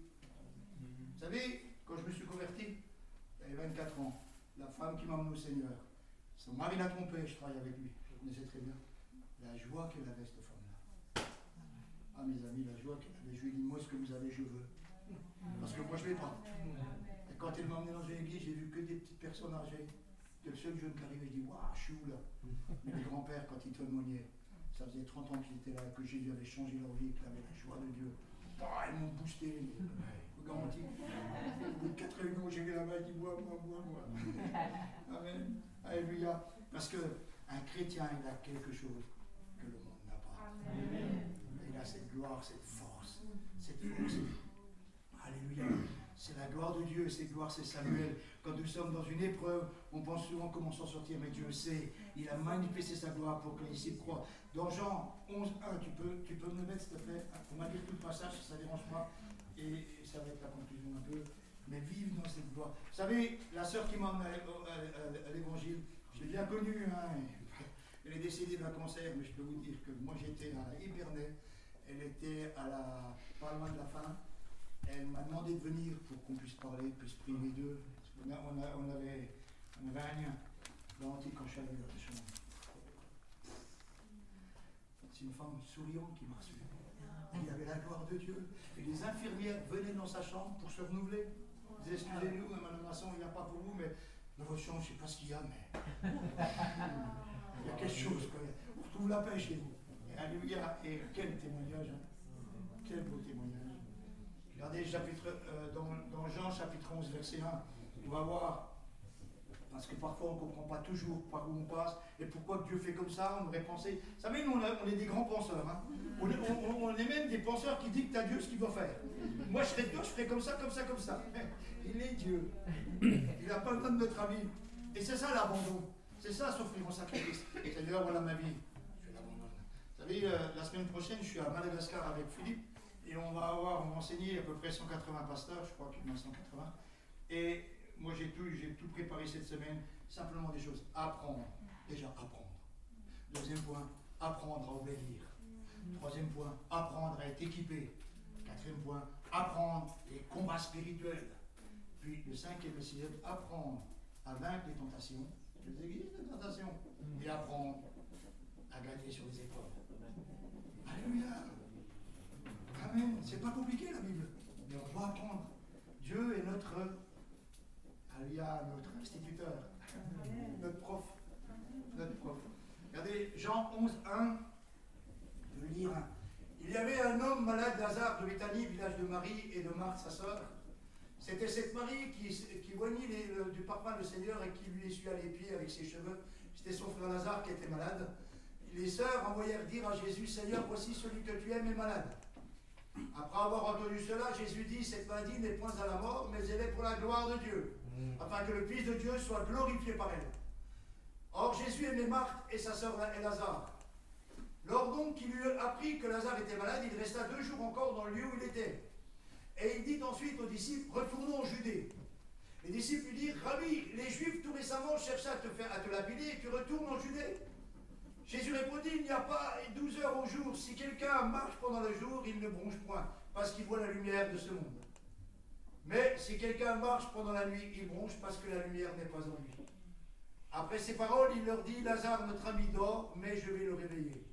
A: Vous savez, quand je me suis converti, avait 24 ans, la femme qui m'a emmené au Seigneur, son mari l'a trompé, je travaillais avec lui, je connaissais très bien. La joie qu'elle avait, cette femme-là. Ah, mes amis, la joie qu'elle avait, je lui ai dit, moi, ce que vous avez, je veux. Parce que moi, je ne l'ai pas. Quand elle m'a emmené dans une église, j'ai vu que des petites personnes âgées. Le seul jeune qui arrivait, il dit Waouh, je suis où là Mais les grands-pères, quand ils témoignaient, ça faisait 30 ans qu'ils étaient là, que Jésus avait changé leur vie, qu'ils avaient la joie de Dieu. Bah, ils m'ont boosté, vous garantis. Au bout de quatre réunions, j'ai vu là-bas, il dit Bois, bois, bois, bois. Amen. Alléluia. Parce qu'un chrétien, il a quelque chose que le monde n'a pas. Amen. Il a cette gloire, cette force, cette force. C'est la gloire de Dieu, cette gloire, c'est Samuel. Quand nous sommes dans une épreuve, on pense souvent comment s'en sortir, mais Dieu sait. Il a manifesté sa gloire pour que les disciples croient. Dans Jean 11, 1, tu peux, tu peux me mettre, s'il te plaît? On va lire tout le passage, si ça ne dérange pas. Et ça va être la conclusion un peu. Mais vive dans cette gloire. Vous savez, la sœur qui m'a emmené à, l'évangile, je l'ai bien connue. Hein, elle est décédée d'un cancer, mais je peux vous dire que moi j'étais à Épernay. Elle était à la, pas loin de la fin. Elle m'a demandé de venir pour qu'on puisse parler, puisse prier d'eux. On, avait, un lien garanti quand. C'est une femme souriante qui m'a reçu. Il y avait la gloire de Dieu. Et les infirmières venaient dans sa chambre pour se renouveler. Excusez-nous, Madame Masson, il n'y a pas pour vous, mais dans votre chambre, je ne sais pas ce qu'il y a, mais. il y a quelque chose. Quoi. On retrouve la paix chez vous. Et alléluia. Et quel témoignage. Hein. Quel beau témoignage. Chapitre, euh, dans, dans, Jean chapitre 11, verset 1, on va voir, parce que parfois on ne comprend pas toujours par où on passe, et pourquoi Dieu fait comme ça, on aurait pensé. Vous savez, nous on, est des grands penseurs, hein. on, est, même des penseurs qui dictent à Dieu ce qu'il doit faire. Moi je serais Dieu, je ferais comme ça, comme ça, comme ça. Il est Dieu. Il n'a pas besoin de notre avis. Et c'est ça l'abandon. C'est ça s'offrir en sacrifice. Seigneur, voilà ma vie. Je l'abandonne. Vous savez, euh, la semaine prochaine, je suis à Madagascar avec Philippe et on va avoir, on va enseigner à peu près 180 pasteurs, je crois qu'il y en a 180. Et moi, j'ai tout, j'ai tout préparé cette semaine, simplement des choses. Apprendre, déjà apprendre. Deuxième point, apprendre à obéir. Troisième point, apprendre à être équipé. Quatrième point, apprendre les combats spirituels. Puis le cinquième et le apprendre à vaincre les tentations. Les existent les tentations. Et apprendre à gagner sur les épreuves. Alléluia. Amen. C'est pas compliqué la Bible. Mais on doit apprendre. Dieu est notre Alléluia, notre instituteur, notre prof. Notre prof. Regardez, Jean 11, 1. Je vais lire. Il y avait un homme malade, Lazare de Béthanie, village de Marie et de Marthe, sa sœur. C'était cette Marie qui, qui voignit du parfum du Seigneur et qui lui essuya les pieds avec ses cheveux. C'était son frère Lazare qui était malade. Les sœurs envoyèrent dire à Jésus, Seigneur, voici celui que tu aimes est malade. Après avoir entendu cela, Jésus dit, cette maladie n'est point à la mort, mais elle est pour la gloire de Dieu, mm. afin que le Fils de Dieu soit glorifié par elle. Or Jésus aimait Marthe et sa sœur Lazare. Lors donc qu'il eut appris que Lazare était malade, il resta deux jours encore dans le lieu où il était. Et il dit ensuite aux disciples, retournons en Judée. Les disciples lui dirent, Rabbi, les Juifs tout récemment cherchaient à te, faire, à te lapider et tu retournes en Judée. Jésus répondit, il n'y a pas 12 heures au jour. Si quelqu'un marche pendant le jour, il ne bronche point, parce qu'il voit la lumière de ce monde. Mais si quelqu'un marche pendant la nuit, il bronche parce que la lumière n'est pas en lui. Après ces paroles, il leur dit, Lazare, notre ami dort, mais je vais le réveiller.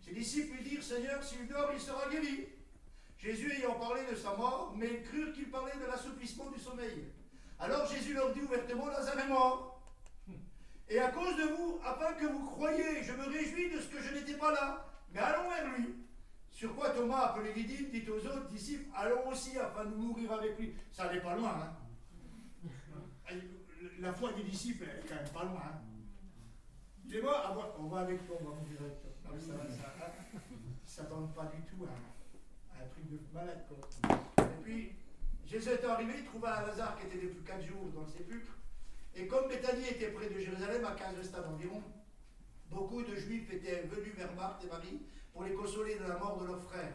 A: Ses disciples lui dirent, Seigneur, s'il dort, il sera guéri. Jésus ayant parlé de sa mort, mais ils crurent qu'il parlait de l'assouplissement du sommeil. Alors Jésus leur dit ouvertement, Lazare est mort. Et à cause de vous, afin que vous croyiez, je me réjouis de ce que je n'étais pas là. Mais allons vers lui. Sur quoi Thomas, appelé Didyme, dit aux autres disciples, allons aussi afin de mourir avec lui. Ça n'est pas loin. Hein. La foi des disciples est quand même pas loin. Hein. Dis-moi, ah, on va avec toi, on va mourir avec toi. Ça ne s'attendent pas du tout à, un truc de malade. Et puis, Jésus est arrivé, il trouva Lazare qui était depuis 4 jours dans le sépulcre. Et comme Bethanie était près de Jérusalem, à 15 stades environ, beaucoup de Juifs étaient venus vers Marthe et Marie pour les consoler de la mort de leur frère.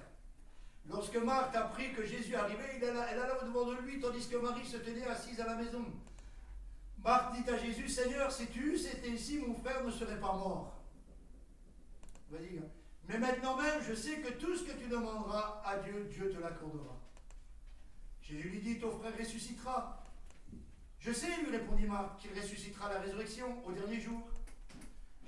A: Lorsque Marthe apprit que Jésus arrivait, elle alla devant de lui, tandis que Marie se tenait assise à la maison. Marthe dit à Jésus, Seigneur, si tu eusses été ici, mon frère ne serait pas mort. Hein. Mais maintenant même, je sais que tout ce que tu demanderas à Dieu, Dieu te l'accordera. Jésus lui dit, ton frère ressuscitera. Je sais, lui répondit Marc, qu'il ressuscitera la résurrection au dernier jour.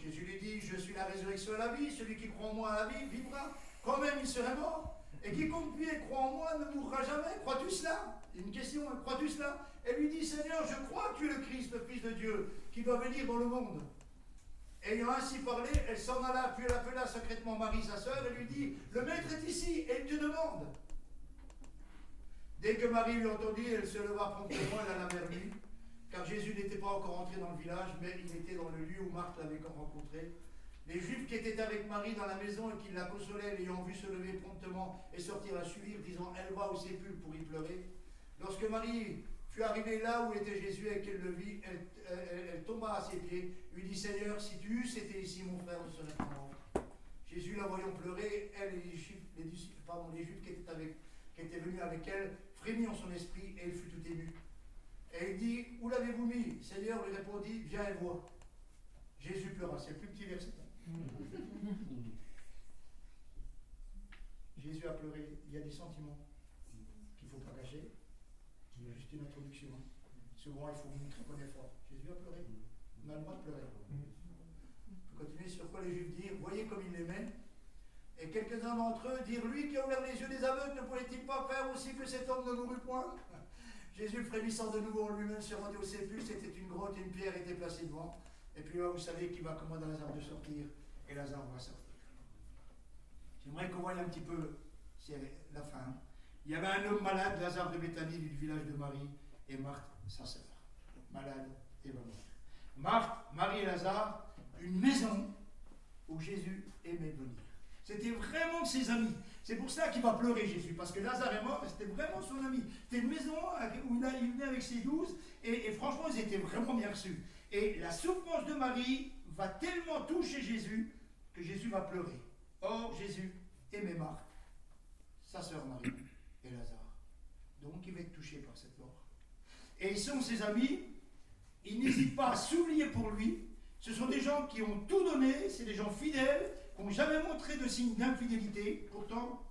A: Jésus lui dit, je suis la résurrection et la vie, celui qui croit en moi à la vie vivra, quand même il serait mort. Et quiconque vit et croit en moi ne mourra jamais. Crois-tu cela? Une question, hein. crois-tu cela? Elle lui dit, Seigneur, je crois que tu es le Christ, le Fils de Dieu, qui doit venir dans le monde. Ayant ainsi parlé, elle s'en alla, puis elle appela secrètement Marie, sa sœur, et lui dit, le maître est ici, et il te demande. Dès que Marie lui entendit, elle se leva promptement, elle alla vers lui car Jésus n'était pas encore entré dans le village, mais il était dans le lieu où Marthe l'avait rencontré. Les Juifs qui étaient avec Marie dans la maison et qui la consolaient, l'ayant vu se lever promptement et sortir la suivre, disant Elle va au sépulcre pour y pleurer. Lorsque Marie fut arrivée là où était Jésus et qu'elle le vit, elle, tomba à ses pieds, lui dit Seigneur, si tu eusses été ici, mon frère ne serait pas. Jésus la voyant pleurer, elle et les Juifs, les, qui étaient, qui étaient venus avec elle, frémit en son esprit et elle fut tout émue. Et il dit, où l'avez-vous mis? Seigneur lui répondit, viens et vois. Jésus pleura, c'est le plus petit verset. Jésus a pleuré, il y a des sentiments qu'il ne faut pas cacher. C'est juste une introduction. Souvent, il faut montrer bon effort. Jésus a pleuré. On a le droit de pleurer. On peut continuer sur quoi les Juifs dirent, voyez comme il l'aimait. Et quelques-uns d'entre eux dirent, lui qui a ouvert les yeux des aveugles, ne pouvait-il pas faire aussi que cet homme ne mourut point? Jésus, frémissant de nouveau en lui-même, se rendit au sépulcre. C'était une grotte, une pierre était placée devant. Et puis là, vous savez qu'il va commander à Lazare de sortir. Et Lazare va sortir. J'aimerais qu'on voie un petit peu la fin. Il y avait un homme malade, Lazare de Béthanie, du village de Marie, et Marthe, sa sœur. Malade et va. Marthe, Marie et Lazare, une maison où Jésus aimait venir. C'était vraiment ses amis. C'est pour ça qu'il va pleurer Jésus, parce que Lazare est mort, c'était vraiment son ami. C'était une maison où il venait avec ses douze, et, franchement, ils étaient vraiment bien reçus. Et la souffrance de Marie va tellement toucher Jésus que Jésus va pleurer. Or, Jésus aimait Marthe, sa sœur Marie et Lazare. Donc, il va être touché par cette mort. Et ils sont ses amis. Il n'hésite pas à s'oublier pour lui. Ce sont des gens qui ont tout donné, c'est des gens fidèles, n'ont jamais montré de signe d'infidélité. Pourtant,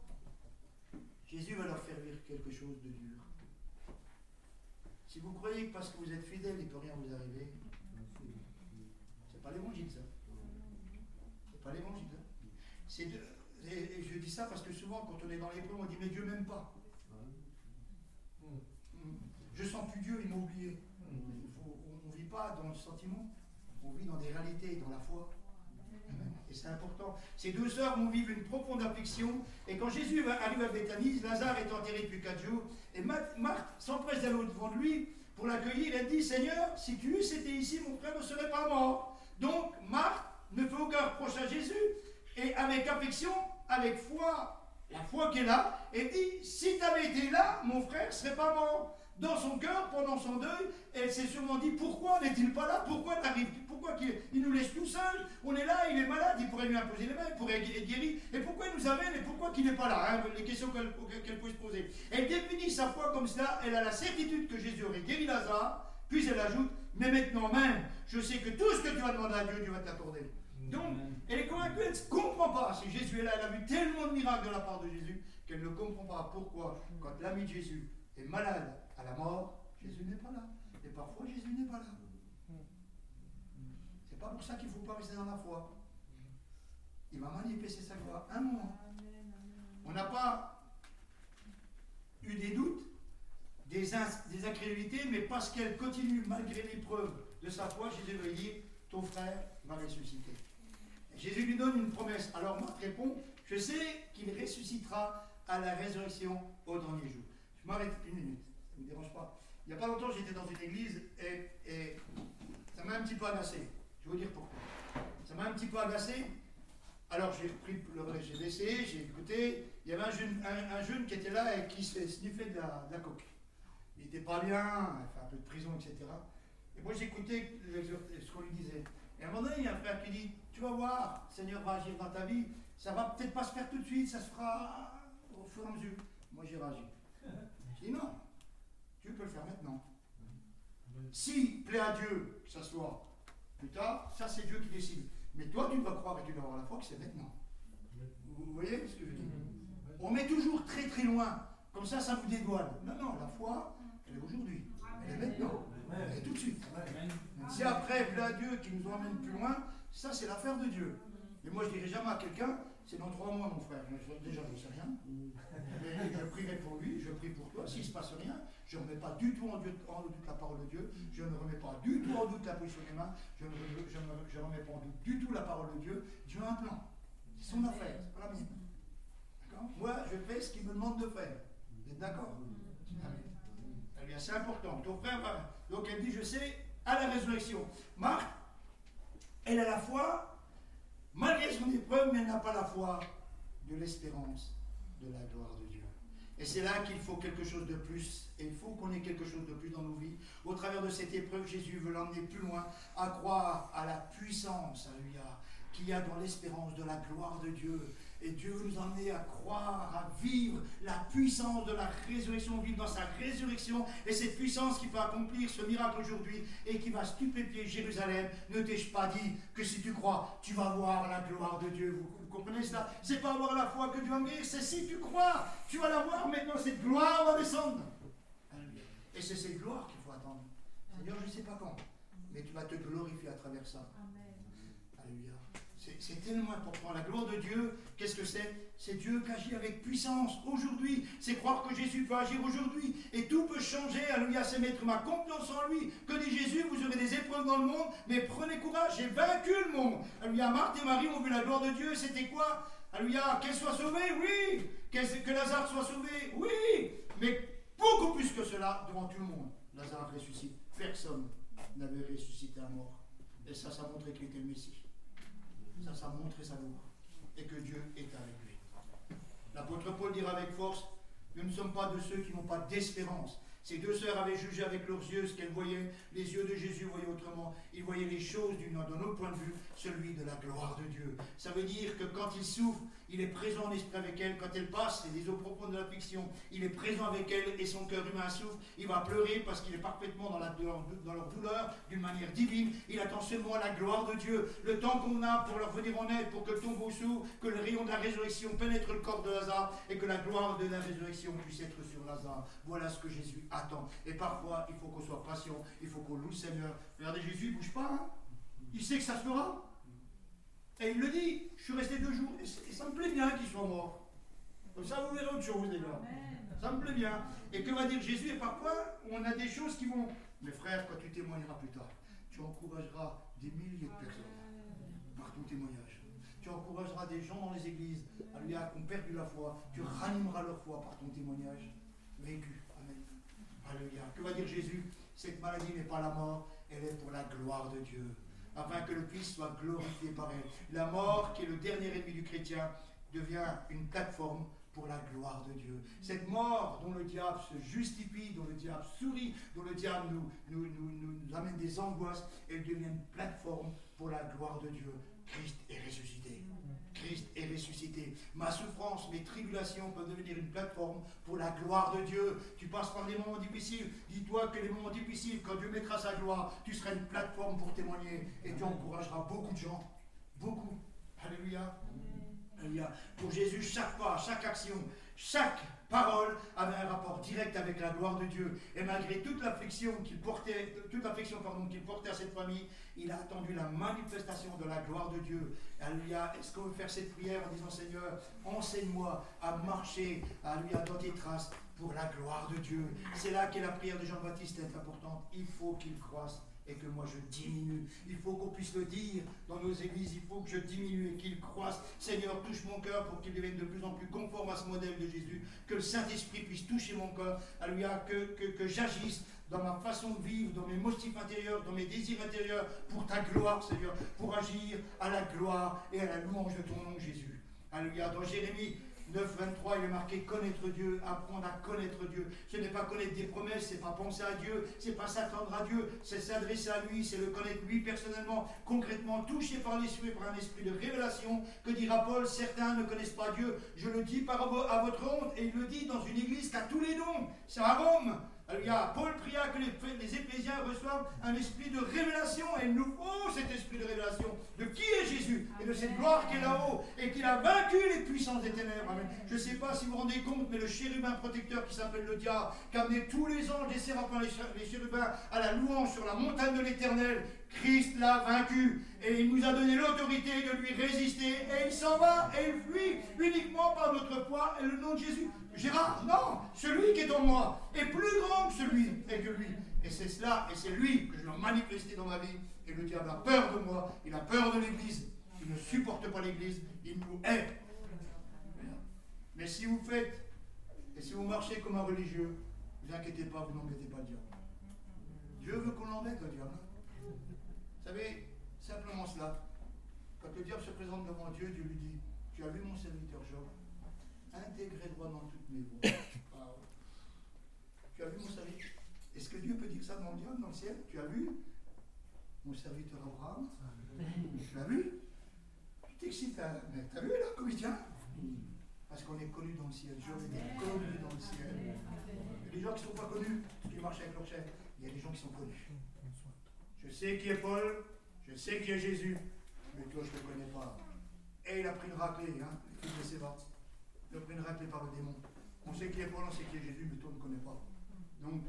A: Jésus va leur faire vivre quelque chose de dur. Si vous croyez que parce que vous êtes fidèle, il ne peut rien vous arriver, c'est pas l'évangile ça. C'est pas l'évangile. C'est et, je dis ça parce que souvent, quand on est dans les l'épreuve, on dit Mais Dieu m'aime pas. Je sens plus Dieu, il m'a oublié. on ne vit pas dans le sentiment, on vit dans des réalités, dans la foi. C'est important. Ces deux sœurs vont vivre une profonde affliction. Et quand Jésus arrive à Bethanie, Lazare est enterré depuis quatre jours. Et Marthe s'empresse d'aller devant de lui pour l'accueillir. Elle dit Seigneur, si tu eusses été ici, mon frère ne serait pas mort. Donc Marthe ne fait aucun reproche à Jésus. Et avec affection, avec foi, la foi qu'elle a, elle dit Si tu avais été là, mon frère ne serait pas mort dans son cœur, pendant son deuil, elle s'est sûrement dit pourquoi n'est-il pas là? Pourquoi n'arrive Pourquoi il, nous laisse tout seul? On est là, il est malade, il pourrait lui imposer les mains, il pourrait être guéri. Et pourquoi il nous amène et pourquoi qu'il n'est pas là hein, Les questions qu'elle peut se poser. Elle définit sa foi comme cela, elle a la certitude que Jésus aurait guéri Lazare, puis elle ajoute Mais maintenant même, je sais que tout ce que tu as demandé à Dieu, Dieu va te l'accorder. Donc, elle est convaincue, elle ne comprend pas. Si Jésus est là, elle a vu tellement de miracles de la part de Jésus qu'elle ne comprend pas pourquoi, quand l'ami de Jésus est malade, à la mort, Jésus n'est pas là. Et parfois, Jésus n'est pas là. C'est pas pour ça qu'il ne faut pas rester dans la foi. Il va manifester sa foi un moment. On n'a pas eu des doutes, des, des incrédulités, mais parce qu'elle continue malgré l'épreuve de sa foi, Jésus va dire Ton frère va ressusciter. Jésus lui donne une promesse. Alors Marc répond Je sais qu'il ressuscitera à la résurrection au dernier jour. Je m'arrête une minute ne dérange pas. Il n'y a pas longtemps, j'étais dans une église et, ça m'a un petit peu agacé. Je vais vous dire pourquoi. Ça m'a un petit peu agacé. Alors j'ai pris le j'ai laissé, j'ai écouté. Il y avait un jeune, un, jeune, qui était là et qui se sniffait de la, de coque. Il n'était pas bien, il fait un peu de prison, etc. Et moi j'écoutais ce qu'on lui disait. Et à un moment donné, il y a un frère qui dit Tu vas voir, Seigneur va agir dans ta vie. Ça va peut-être pas se faire tout de suite, ça se fera au fur et à mesure. Moi j'ai réagi. Je dis non, tu peux le faire maintenant. Si plaît à Dieu que ça soit plus tard, ça c'est Dieu qui décide. Mais toi, tu dois croire et tu dois avoir la foi que c'est maintenant. Vous voyez ce que je dis? On met toujours très très loin. Comme ça, ça vous dédouane. Non, non, la foi, elle est aujourd'hui. Elle est maintenant. Elle est tout de suite. Si après, plaît à Dieu qui nous emmène plus loin, ça c'est l'affaire de Dieu. Et moi, je dirais jamais à quelqu'un, c'est dans trois mois, mon frère. Déjà, je ne sais rien. Je prierai pour lui, je prie pour toi. S'il ne se passe rien, je ne remets pas du tout en, doute la parole de Dieu. Je ne remets pas du tout en doute la position des mains. Je ne remets, pas en doute du tout la parole de Dieu. Dieu a un plan. C'est son affaire, c'est pas la mienne. D'accord? Moi, je fais ce qu'il me demande de faire. Vous êtes d'accord? Eh bien, c'est important. Ton frère va. Donc, elle dit Je sais, à la résurrection. Marc, elle a la foi, malgré son épreuve, elle n'a pas la foi de l'espérance de la gloire de Dieu. Et c'est là qu'il faut quelque chose de plus. Et il faut qu'on ait quelque chose de plus dans nos vies. Au travers de cette épreuve, Jésus veut l'emmener plus loin, à croire à la puissance, qu'il y a dans l'espérance de la gloire de Dieu. Et Dieu veut nous emmener à croire, à vivre la puissance de la résurrection, vivre dans sa résurrection. Et cette puissance qui peut accomplir ce miracle aujourd'hui et qui va stupéfier Jérusalem. Ne t'ai-je pas dit que si tu crois, tu vas voir la gloire de Dieu? Vous comprenez cela? C'est pas avoir la foi que Dieu va me c'est si tu crois, tu vas la voir, maintenant cette gloire va descendre. Et c'est cette gloire qu'il faut attendre. Seigneur, je ne sais pas quand, mais tu vas te glorifier à travers ça. C'est tellement important. La gloire de Dieu, qu'est-ce que c'est? C'est Dieu qui agit avec puissance aujourd'hui. C'est croire que Jésus peut agir aujourd'hui. Et tout peut changer. Alléluia, c'est mettre ma confiance en lui. Que dit Jésus? Vous aurez des épreuves dans le monde, mais prenez courage, j'ai vaincu le monde. Alléluia, Marthe et Marie ont vu la gloire de Dieu. C'était quoi? Alléluia, qu'elle soit sauvée, oui. Que Lazare soit sauvé, oui. Mais beaucoup plus que cela devant tout le monde. Lazare ressuscite. Personne n'avait ressuscité un mort. Et ça, ça montrait qu'il était le Messie. Ça, ça montrait sa gloire. Et que Dieu est avec lui. L'apôtre Paul dira avec force, nous ne sommes pas de ceux qui n'ont pas d'espérance. Ces deux sœurs avaient jugé avec leurs yeux ce qu'elles voyaient. Les yeux de Jésus voyaient autrement. Ils voyaient les choses d'un autre point de vue, celui de la gloire de Dieu. Ça veut dire que quand ils souffrent, Il est présent en esprit avec elle. Quand elle passe, c'est des eaux profondes de l'affliction. Il est présent avec elle et son cœur humain souffre. Il va pleurer parce qu'il est parfaitement dans, la, dans leur douleur d'une manière divine. Il attend seulement la gloire de Dieu. Le temps qu'on a pour leur venir en aide, pour que le tombeau s'ouvre, que le rayon de la résurrection pénètre le corps de Lazare et que la gloire de la résurrection puisse être sur Lazare. Voilà ce que Jésus attend. Et parfois, il faut qu'on soit patient. Il faut qu'on loue le Seigneur. Regardez, Jésus, il bouge pas. Hein. il sait que ça se fera. Et il le dit, je suis resté deux jours, et, ça me plaît bien qu'il soit mort. Comme ça, vous verrez autre chose, gars. Ça me plaît bien. Et que va dire Jésus? Et parfois, on a des choses qui vont. Mes frères, quand tu témoigneras plus tard, tu encourageras des milliers de personnes par ton témoignage. Tu encourageras des gens dans les églises à lui qui ont perdu la foi. Tu ranimeras leur foi par ton témoignage vécu. Amen. Alléluia. Que va dire Jésus? Cette maladie n'est pas la mort, elle est pour la gloire de Dieu afin que le Fils soit glorifié par elle. La mort, qui est le dernier ennemi du chrétien, devient une plateforme pour la gloire de Dieu. Cette mort dont le diable se justifie, dont le diable sourit, dont le diable nous, nous, nous, nous amène des angoisses, elle devient une plateforme pour la gloire de Dieu. Christ est ressuscité. Christ est ressuscité. Ma souffrance, mes tribulations peuvent devenir une plateforme pour la gloire de Dieu. Tu passes par des moments difficiles. Dis-toi que les moments difficiles, quand Dieu mettra sa gloire, tu seras une plateforme pour témoigner et tu encourageras beaucoup de gens. Beaucoup. Alléluia. Alléluia. Pour Jésus, chaque pas, chaque action, chaque parole avait un rapport direct avec la gloire de Dieu. Et malgré toute l'affliction qu'il portait, toute l'affliction pardon qu'il portait à cette famille, il a attendu la manifestation de la gloire de Dieu. Alléluia. Est-ce qu'on veut faire cette prière en disant Seigneur, enseigne-moi à marcher, à lui dans tes traces pour la gloire de Dieu? C'est là que la prière de Jean-Baptiste est importante. Il faut qu'il croisse et que moi je diminue. Il faut qu'on puisse le dire dans nos églises, il faut que je diminue et qu'il croisse. Seigneur, touche mon cœur pour qu'il devienne de plus en plus conforme à ce modèle de Jésus, que le Saint-Esprit puisse toucher mon cœur, Alléluia, que, que, que j'agisse dans ma façon de vivre, dans mes motifs intérieurs, dans mes désirs intérieurs, pour ta gloire, Seigneur, pour agir à la gloire et à la louange de ton nom, Jésus. Alléluia. Dans Jérémie 9, 23, il est marqué connaître Dieu, apprendre à connaître Dieu. Ce n'est pas connaître des promesses, c'est pas penser à Dieu, c'est pas s'attendre à Dieu, c'est s'adresser à lui, c'est le connaître lui personnellement, concrètement, touché par l'esprit, par un esprit de révélation. Que dira Paul Certains ne connaissent pas Dieu. Je le dis par à votre honte, et il le dit dans une église qui a tous les dons. C'est à Rome. Alléluia. Paul pria que les, les Éphésiens reçoivent un esprit de révélation. Et il nous faut cet esprit de révélation de qui est Jésus et de cette gloire qui est là-haut et qu'il a vaincu les puissances des ténèbres. Je ne sais pas si vous vous rendez compte, mais le chérubin protecteur qui s'appelle le diable, qui a amené tous les anges, les séraphins, les chérubins à la louange sur la montagne de l'éternel, Christ l'a vaincu et il nous a donné l'autorité de lui résister et il s'en va et il fuit uniquement par notre foi et le nom de Jésus. Gérard, non, celui qui est en moi est plus grand que celui et que lui. Et c'est cela, et c'est lui que je dois manifester dans ma vie. Et le diable a peur de moi, il a peur de l'Église, il ne supporte pas l'Église, il nous hait. Mais si vous faites, et si vous marchez comme un religieux, ne vous inquiétez pas, vous n'embêtez pas le diable. Dieu veut qu'on l'embête, le diable. Vous savez, simplement cela. Quand le diable se présente devant Dieu, Dieu lui dit, tu as vu mon serviteur Job? Intégré droit dans toutes mes voies. Tu as vu mon serviteur Est-ce que Dieu peut dire ça dans le diable, dans le ciel? Tu as vu? Mon serviteur Abraham Tu l'as vu? Tu t'excites, mais t'as vu là, comme il tient? Parce qu'on est connu dans le ciel. Job est connu dans le ciel. Il y a des gens qui ne sont pas connus, qui marchent avec leur chef. Il y a des gens qui sont connus. Je sais qui est Paul, je sais qui est Jésus, mais toi je ne le connais pas. Et il a pris une raclée, hein, les fils de Pris une raclée par le démon. On sait qui est Paul, on sait qui est Jésus, mais toi ne connais pas. Donc,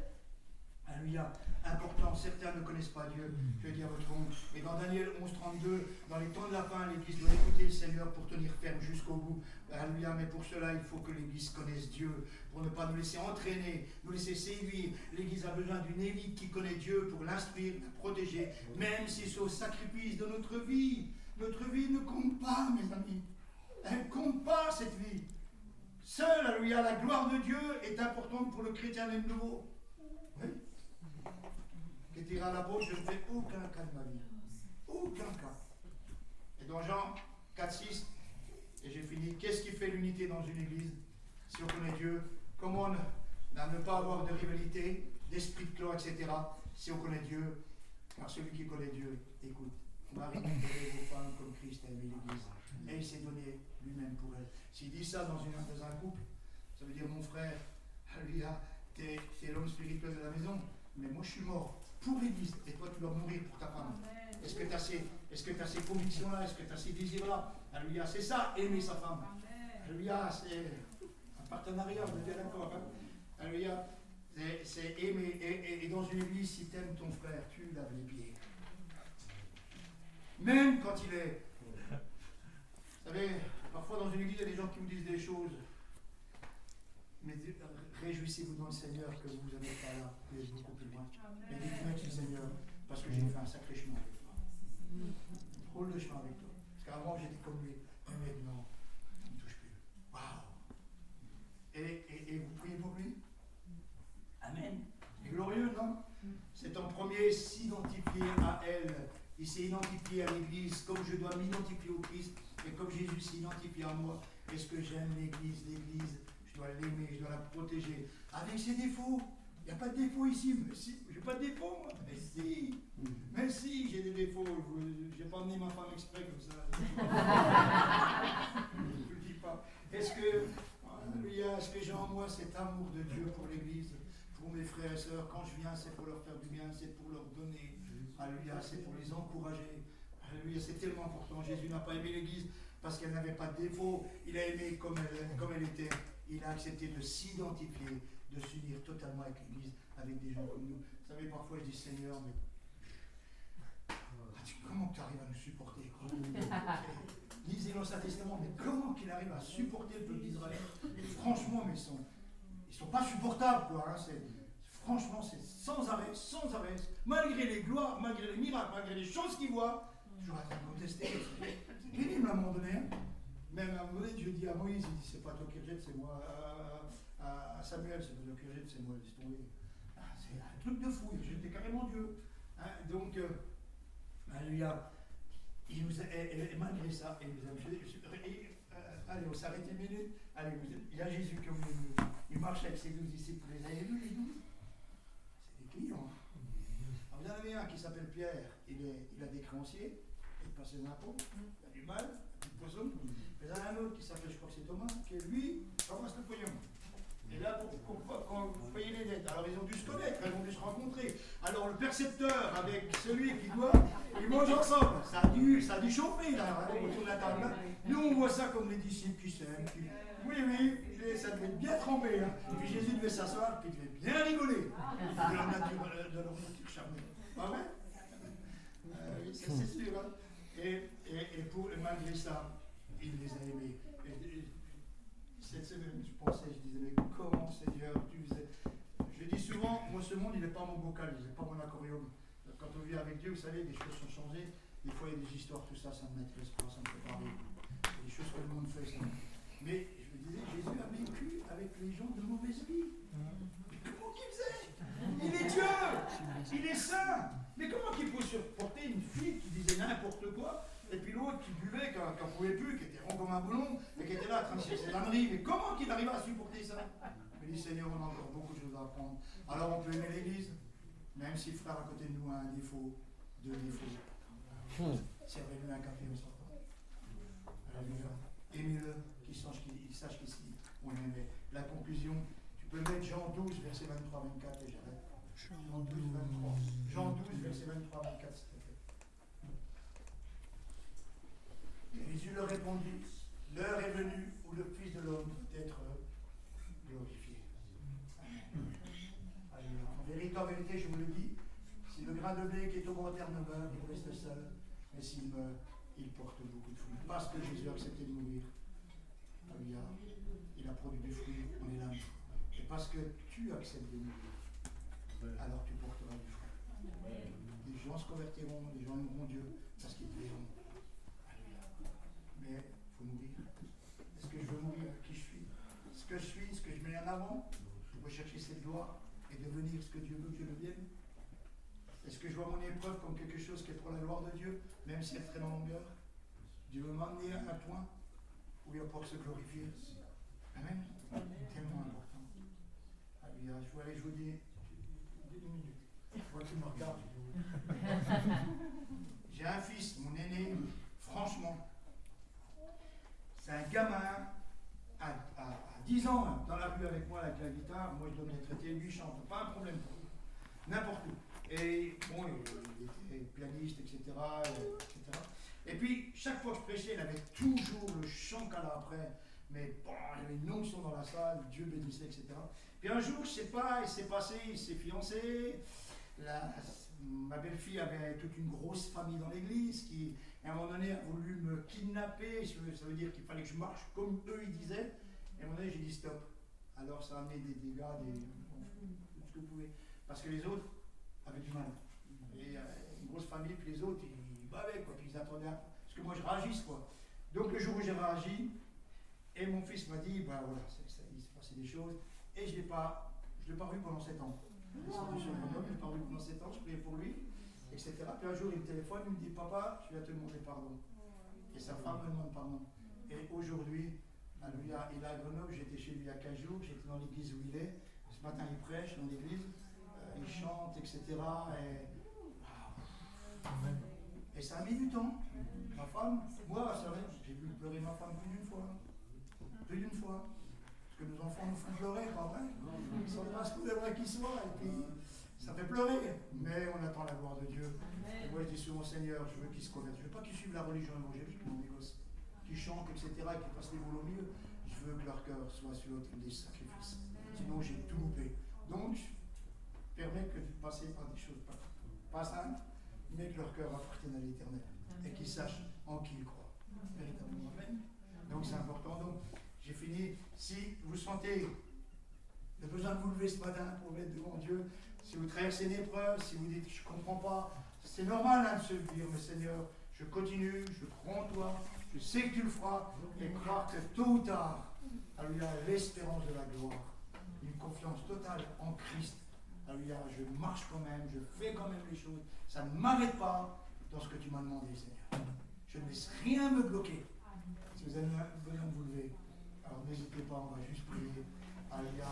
A: Alléluia. Important, certains ne connaissent pas Dieu, je vais dire votre honte. Et dans Daniel 11, 32, dans les temps de la fin, l'Église doit écouter le Seigneur pour tenir ferme jusqu'au bout. Alléluia, mais pour cela, il faut que l'Église connaisse Dieu, pour ne pas nous laisser entraîner, nous laisser séduire. L'Église a besoin d'une élite qui connaît Dieu pour l'instruire, la protéger, même si c'est au sacrifice de notre vie. Notre vie ne compte pas, mes amis. Elle ne compte pas, cette vie. Seule, alléluia, la gloire de Dieu est importante pour le chrétien de nouveau. Oui qui dira là-bas, je ne fais aucun cas de ma vie. Aucun cas. Et dans Jean 4, 6, et j'ai fini, qu'est-ce qui fait l'unité dans une église Si on connaît Dieu, comment ne, ne pas avoir de rivalité, d'esprit de clan, etc. Si on connaît Dieu, car celui qui connaît Dieu écoute Marie, vos femmes comme Christ a aimé l'Église. Et il s'est donné lui-même pour elle. S'il dit ça dans, une, dans un couple, ça veut dire mon frère, alléluia, t'es es, l'homme spirituel de la maison, mais moi je suis mort pour l'Église et toi tu dois mourir pour ta femme. Est-ce que tu as ces, ces convictions-là? Est-ce que tu as ces désirs-là? Alléluia, c'est ça, aimer sa femme. Alléluia, c'est un partenariat, vous êtes bien d'accord. Hein? Alléluia, c'est aimer. Et, et, dans une église, si tu aimes ton frère, tu laves les pieds. Même quand il est. Vous savez, parfois dans une église, il y a des gens qui me disent des choses. Mais réjouissez-vous dans le Seigneur que vous n'êtes pas là, vous êtes beaucoup plus loin. Et dites merci Seigneur, parce que j'ai fait un sacré chemin avec toi. Drôle de chemin avec toi. Parce qu'avant, j'étais comme lui. Mais maintenant, il ne me touche plus. Waouh! Et, et, et vous priez pour lui? Amen. C'est glorieux, non? C'est en premier s'identifier à elle. Il s'est identifié à l'Église comme je dois m'identifier au Christ et comme Identifié à moi. Est-ce que j'aime l'Église L'Église, je dois l'aimer, je dois la protéger? Avec ses défauts. Il n'y a pas de défaut ici. Mais si, j'ai pas de défaut, moi. Mais si. Mais si, j'ai des défauts. Je n'ai pas emmené ma femme exprès comme ça. je ne dis pas. Est-ce que, est-ce que j'ai en moi cet amour de Dieu pour l'Église mes frères et sœurs, quand je viens, c'est pour leur faire du bien, c'est pour leur donner. Alléluia, c'est pour les encourager. Alléluia, c'est tellement important. Jésus n'a pas aimé l'Église parce qu'elle n'avait pas de défaut. Il a aimé comme elle, comme elle était. Il a accepté de s'identifier, de s'unir totalement avec l'Église, avec des gens comme nous. Vous savez, parfois je dis Seigneur, mais comment tu arrives à nous supporter Lisez l'Ancien Testament, mais comment qu'il arrive à supporter le peuple d'Israël? Franchement, mais ils sont, ils sont pas supportables, quoi. Hein, Franchement, c'est sans arrêt, sans arrêt, malgré les gloires, malgré les miracles, malgré les choses qu'il voit, toujours à contester. C'est pénible à un moment donné. Hein. Même à un moment donné, Dieu dit à Moïse, il dit, c'est pas toi qui rejettes, c'est moi. À, Samuel, c'est pas toi qui rejettes, c'est moi, laisse tomber. Ah, c'est un truc de fou, il rejetait carrément Dieu. Hein. Donc, euh, alléluia. Il nous a, et, malgré ça, il nous a euh, allez, on s'arrête une minute. Allez, il y a Jésus qui il marche avec ses douze disciples. Vous les avez vus, les douze? Clients. Alors, vous en avez un qui s'appelle Pierre, il, est, il a des créanciers, passe ses impôts, il a du mal, il a du poisson. Mais il y en a un autre qui s'appelle, je crois que c'est Thomas, qui lui ramasse le pognon. Et là, pour, quand vous payez les dettes, alors ils ont dû se connaître, ils ont dû se rencontrer. Alors le percepteur avec celui qui doit, ils mangent ensemble. Ça a dû, ça a dû chauffer là, autour de la table. Nous, on voit ça comme les disciples qui s'aiment. Oui, oui, ça devait bien tremper. Hein. Et puis Jésus devait s'asseoir, puis il devait bien rigoler de leur nature, euh, de leur nature charnelle. Pas vrai? Euh, c'est sûr. Hein. Et, et, et, pour, malgré ça, il les a aimés. cette semaine, je pensais, je disais, mais comment Seigneur, tu faisais? Je dis souvent, moi ce monde, il n'est pas mon vocal, il n'est pas mon aquarium. Quand on vit avec Dieu, vous savez, des choses sont changées. Des fois, il y a des histoires, tout ça, ça ne m'intéresse pas, ça me fait parler. Il y a des choses que le monde fait, ça. Mais Jésus a vécu avec les gens de mauvaise vie. Mais comment qu'il faisait? Il est Dieu Il est saint Mais comment qu'il pouvait supporter une fille qui disait n'importe quoi et puis l'autre qui buvait, qui n'en pouvait plus, qui était rond comme un boulon, et qui était là à train de ses âneries. Mais comment qu'il arrive à supporter ça? Il dit Seigneur, on a encore beaucoup de choses à apprendre. Alors on peut aimer l'Église, même si le frère à côté de nous a un défaut, deux défauts. Servez-le un café au soir. Aimez-le qu'il sache qu'ici, on aimait. La conclusion, tu peux mettre Jean 12, verset 23-24 et j'arrête. Jean 12, 23. Jean 12, verset 23-24, s'il te. Jésus leur répondit, l'heure est venue où le Fils de l'homme doit être glorifié. En vérité, en vérité, je vous le dis, si le grain de blé qui est au grand terme meurt, il reste seul, mais s'il meurt, il porte beaucoup de fruits. Parce que Jésus a accepté de mourir il a produit des fruits, on est là. Et parce que tu acceptes de mourir, alors tu porteras du fruit. Des gens se convertiront, des gens aimeront Dieu parce qu'ils verront. Mais il faut mourir. Est-ce que je veux mourir qui je suis? Ce que je suis, ce que je mets en avant, je veux chercher cette gloire et devenir ce que Dieu veut que je devienne Est-ce que je vois mon épreuve comme quelque chose qui est pour la gloire de Dieu, même si elle est très longueur? Dieu veut m'emmener à un point où il va pouvoir se glorifier. Amen. Tellement important. Alléluia. Je aller, je vous dis, qu'il me regarde. J'ai un fils, mon aîné, franchement, c'est un gamin à, 10 ans hein, dans la rue avec moi avec la guitare. Moi, je dois bien traiter, lui chante, pas un problème pour lui. N'importe où. Et bon, il était pianiste, etc.. Et puis, chaque fois que je prêchais, il avait toujours le chant qu'à après. Mais bon, il y avait une onction dans la salle, Dieu bénissait, etc. Puis un jour, je sais pas, il s'est passé, il s'est fiancé. Ma belle-fille avait toute une grosse famille dans l'église qui, à un moment donné, a voulu me kidnapper. Ça veut dire qu'il fallait que je marche comme eux, ils disaient. Et à un moment donné, j'ai dit stop. Alors ça a amené des dégâts, des, tout ce que vous pouvez. Parce que les autres avaient du mal. Et euh, une grosse famille, puis les autres, ils bavaient, quoi, puis ils attendaient parce que moi je réagisse, quoi. Donc le jour où j'ai réagi, et mon fils m'a dit, bah voilà, il s'est passé des choses, et je ne l'ai pas, je l'ai vu pendant 7 ans. Je l'ai pas vu pendant 7 ans, je priais pour lui, etc. Puis un jour, il me téléphone, il me dit, papa, je viens te demander pardon. Et sa femme me demande pardon. Et aujourd'hui, il est à Grenoble, j'étais chez lui il y a 15 jours, j'étais dans l'église où il est. Ce matin, il prêche dans l'église, euh, il chante, etc. Et, et ça a mis du temps. Ma femme, moi, j'ai vu pleurer ma femme plus d'une fois. Plus d'une fois. Que nos enfants nous font pleurer, pas vrai? Ils sont pas ce qu'on aimerait qu'ils soient. Et puis, ça fait pleurer. Mais on attend la gloire de Dieu. Et moi, je dis souvent, Seigneur, je veux qu'ils se convertissent. Je veux pas qu'ils suivent la religion évangélique, mon gosses. Qui chantent, etc., et qui passent les boules au milieu. Je veux que leur cœur soit sur l'autre des sacrifices. Sinon, j'ai tout loupé. Donc, permets que de passer par des choses pas, pas simples, mais que leur cœur appartienne à l'éternel. Et qu'ils sachent en qui ils croient. Véritablement. Amen. Donc, c'est important. Donc, j'ai fini. Si vous sentez le besoin de vous lever ce matin pour mettre devant Dieu, si vous traversez une épreuve, si vous dites je ne comprends pas, c'est normal hein, de se dire, mais Seigneur, je continue, je crois en toi, je sais que tu le feras, et croire que tôt ou tard, Alléluia, l'espérance de la gloire, une confiance totale en Christ. Alléluia, je marche quand même, je fais quand même les choses. Ça ne m'arrête pas dans ce que tu m'as demandé, Seigneur. Je ne laisse rien me bloquer. Si vous avez besoin de vous lever, alors n'hésitez pas, on va juste prier. Alléluia.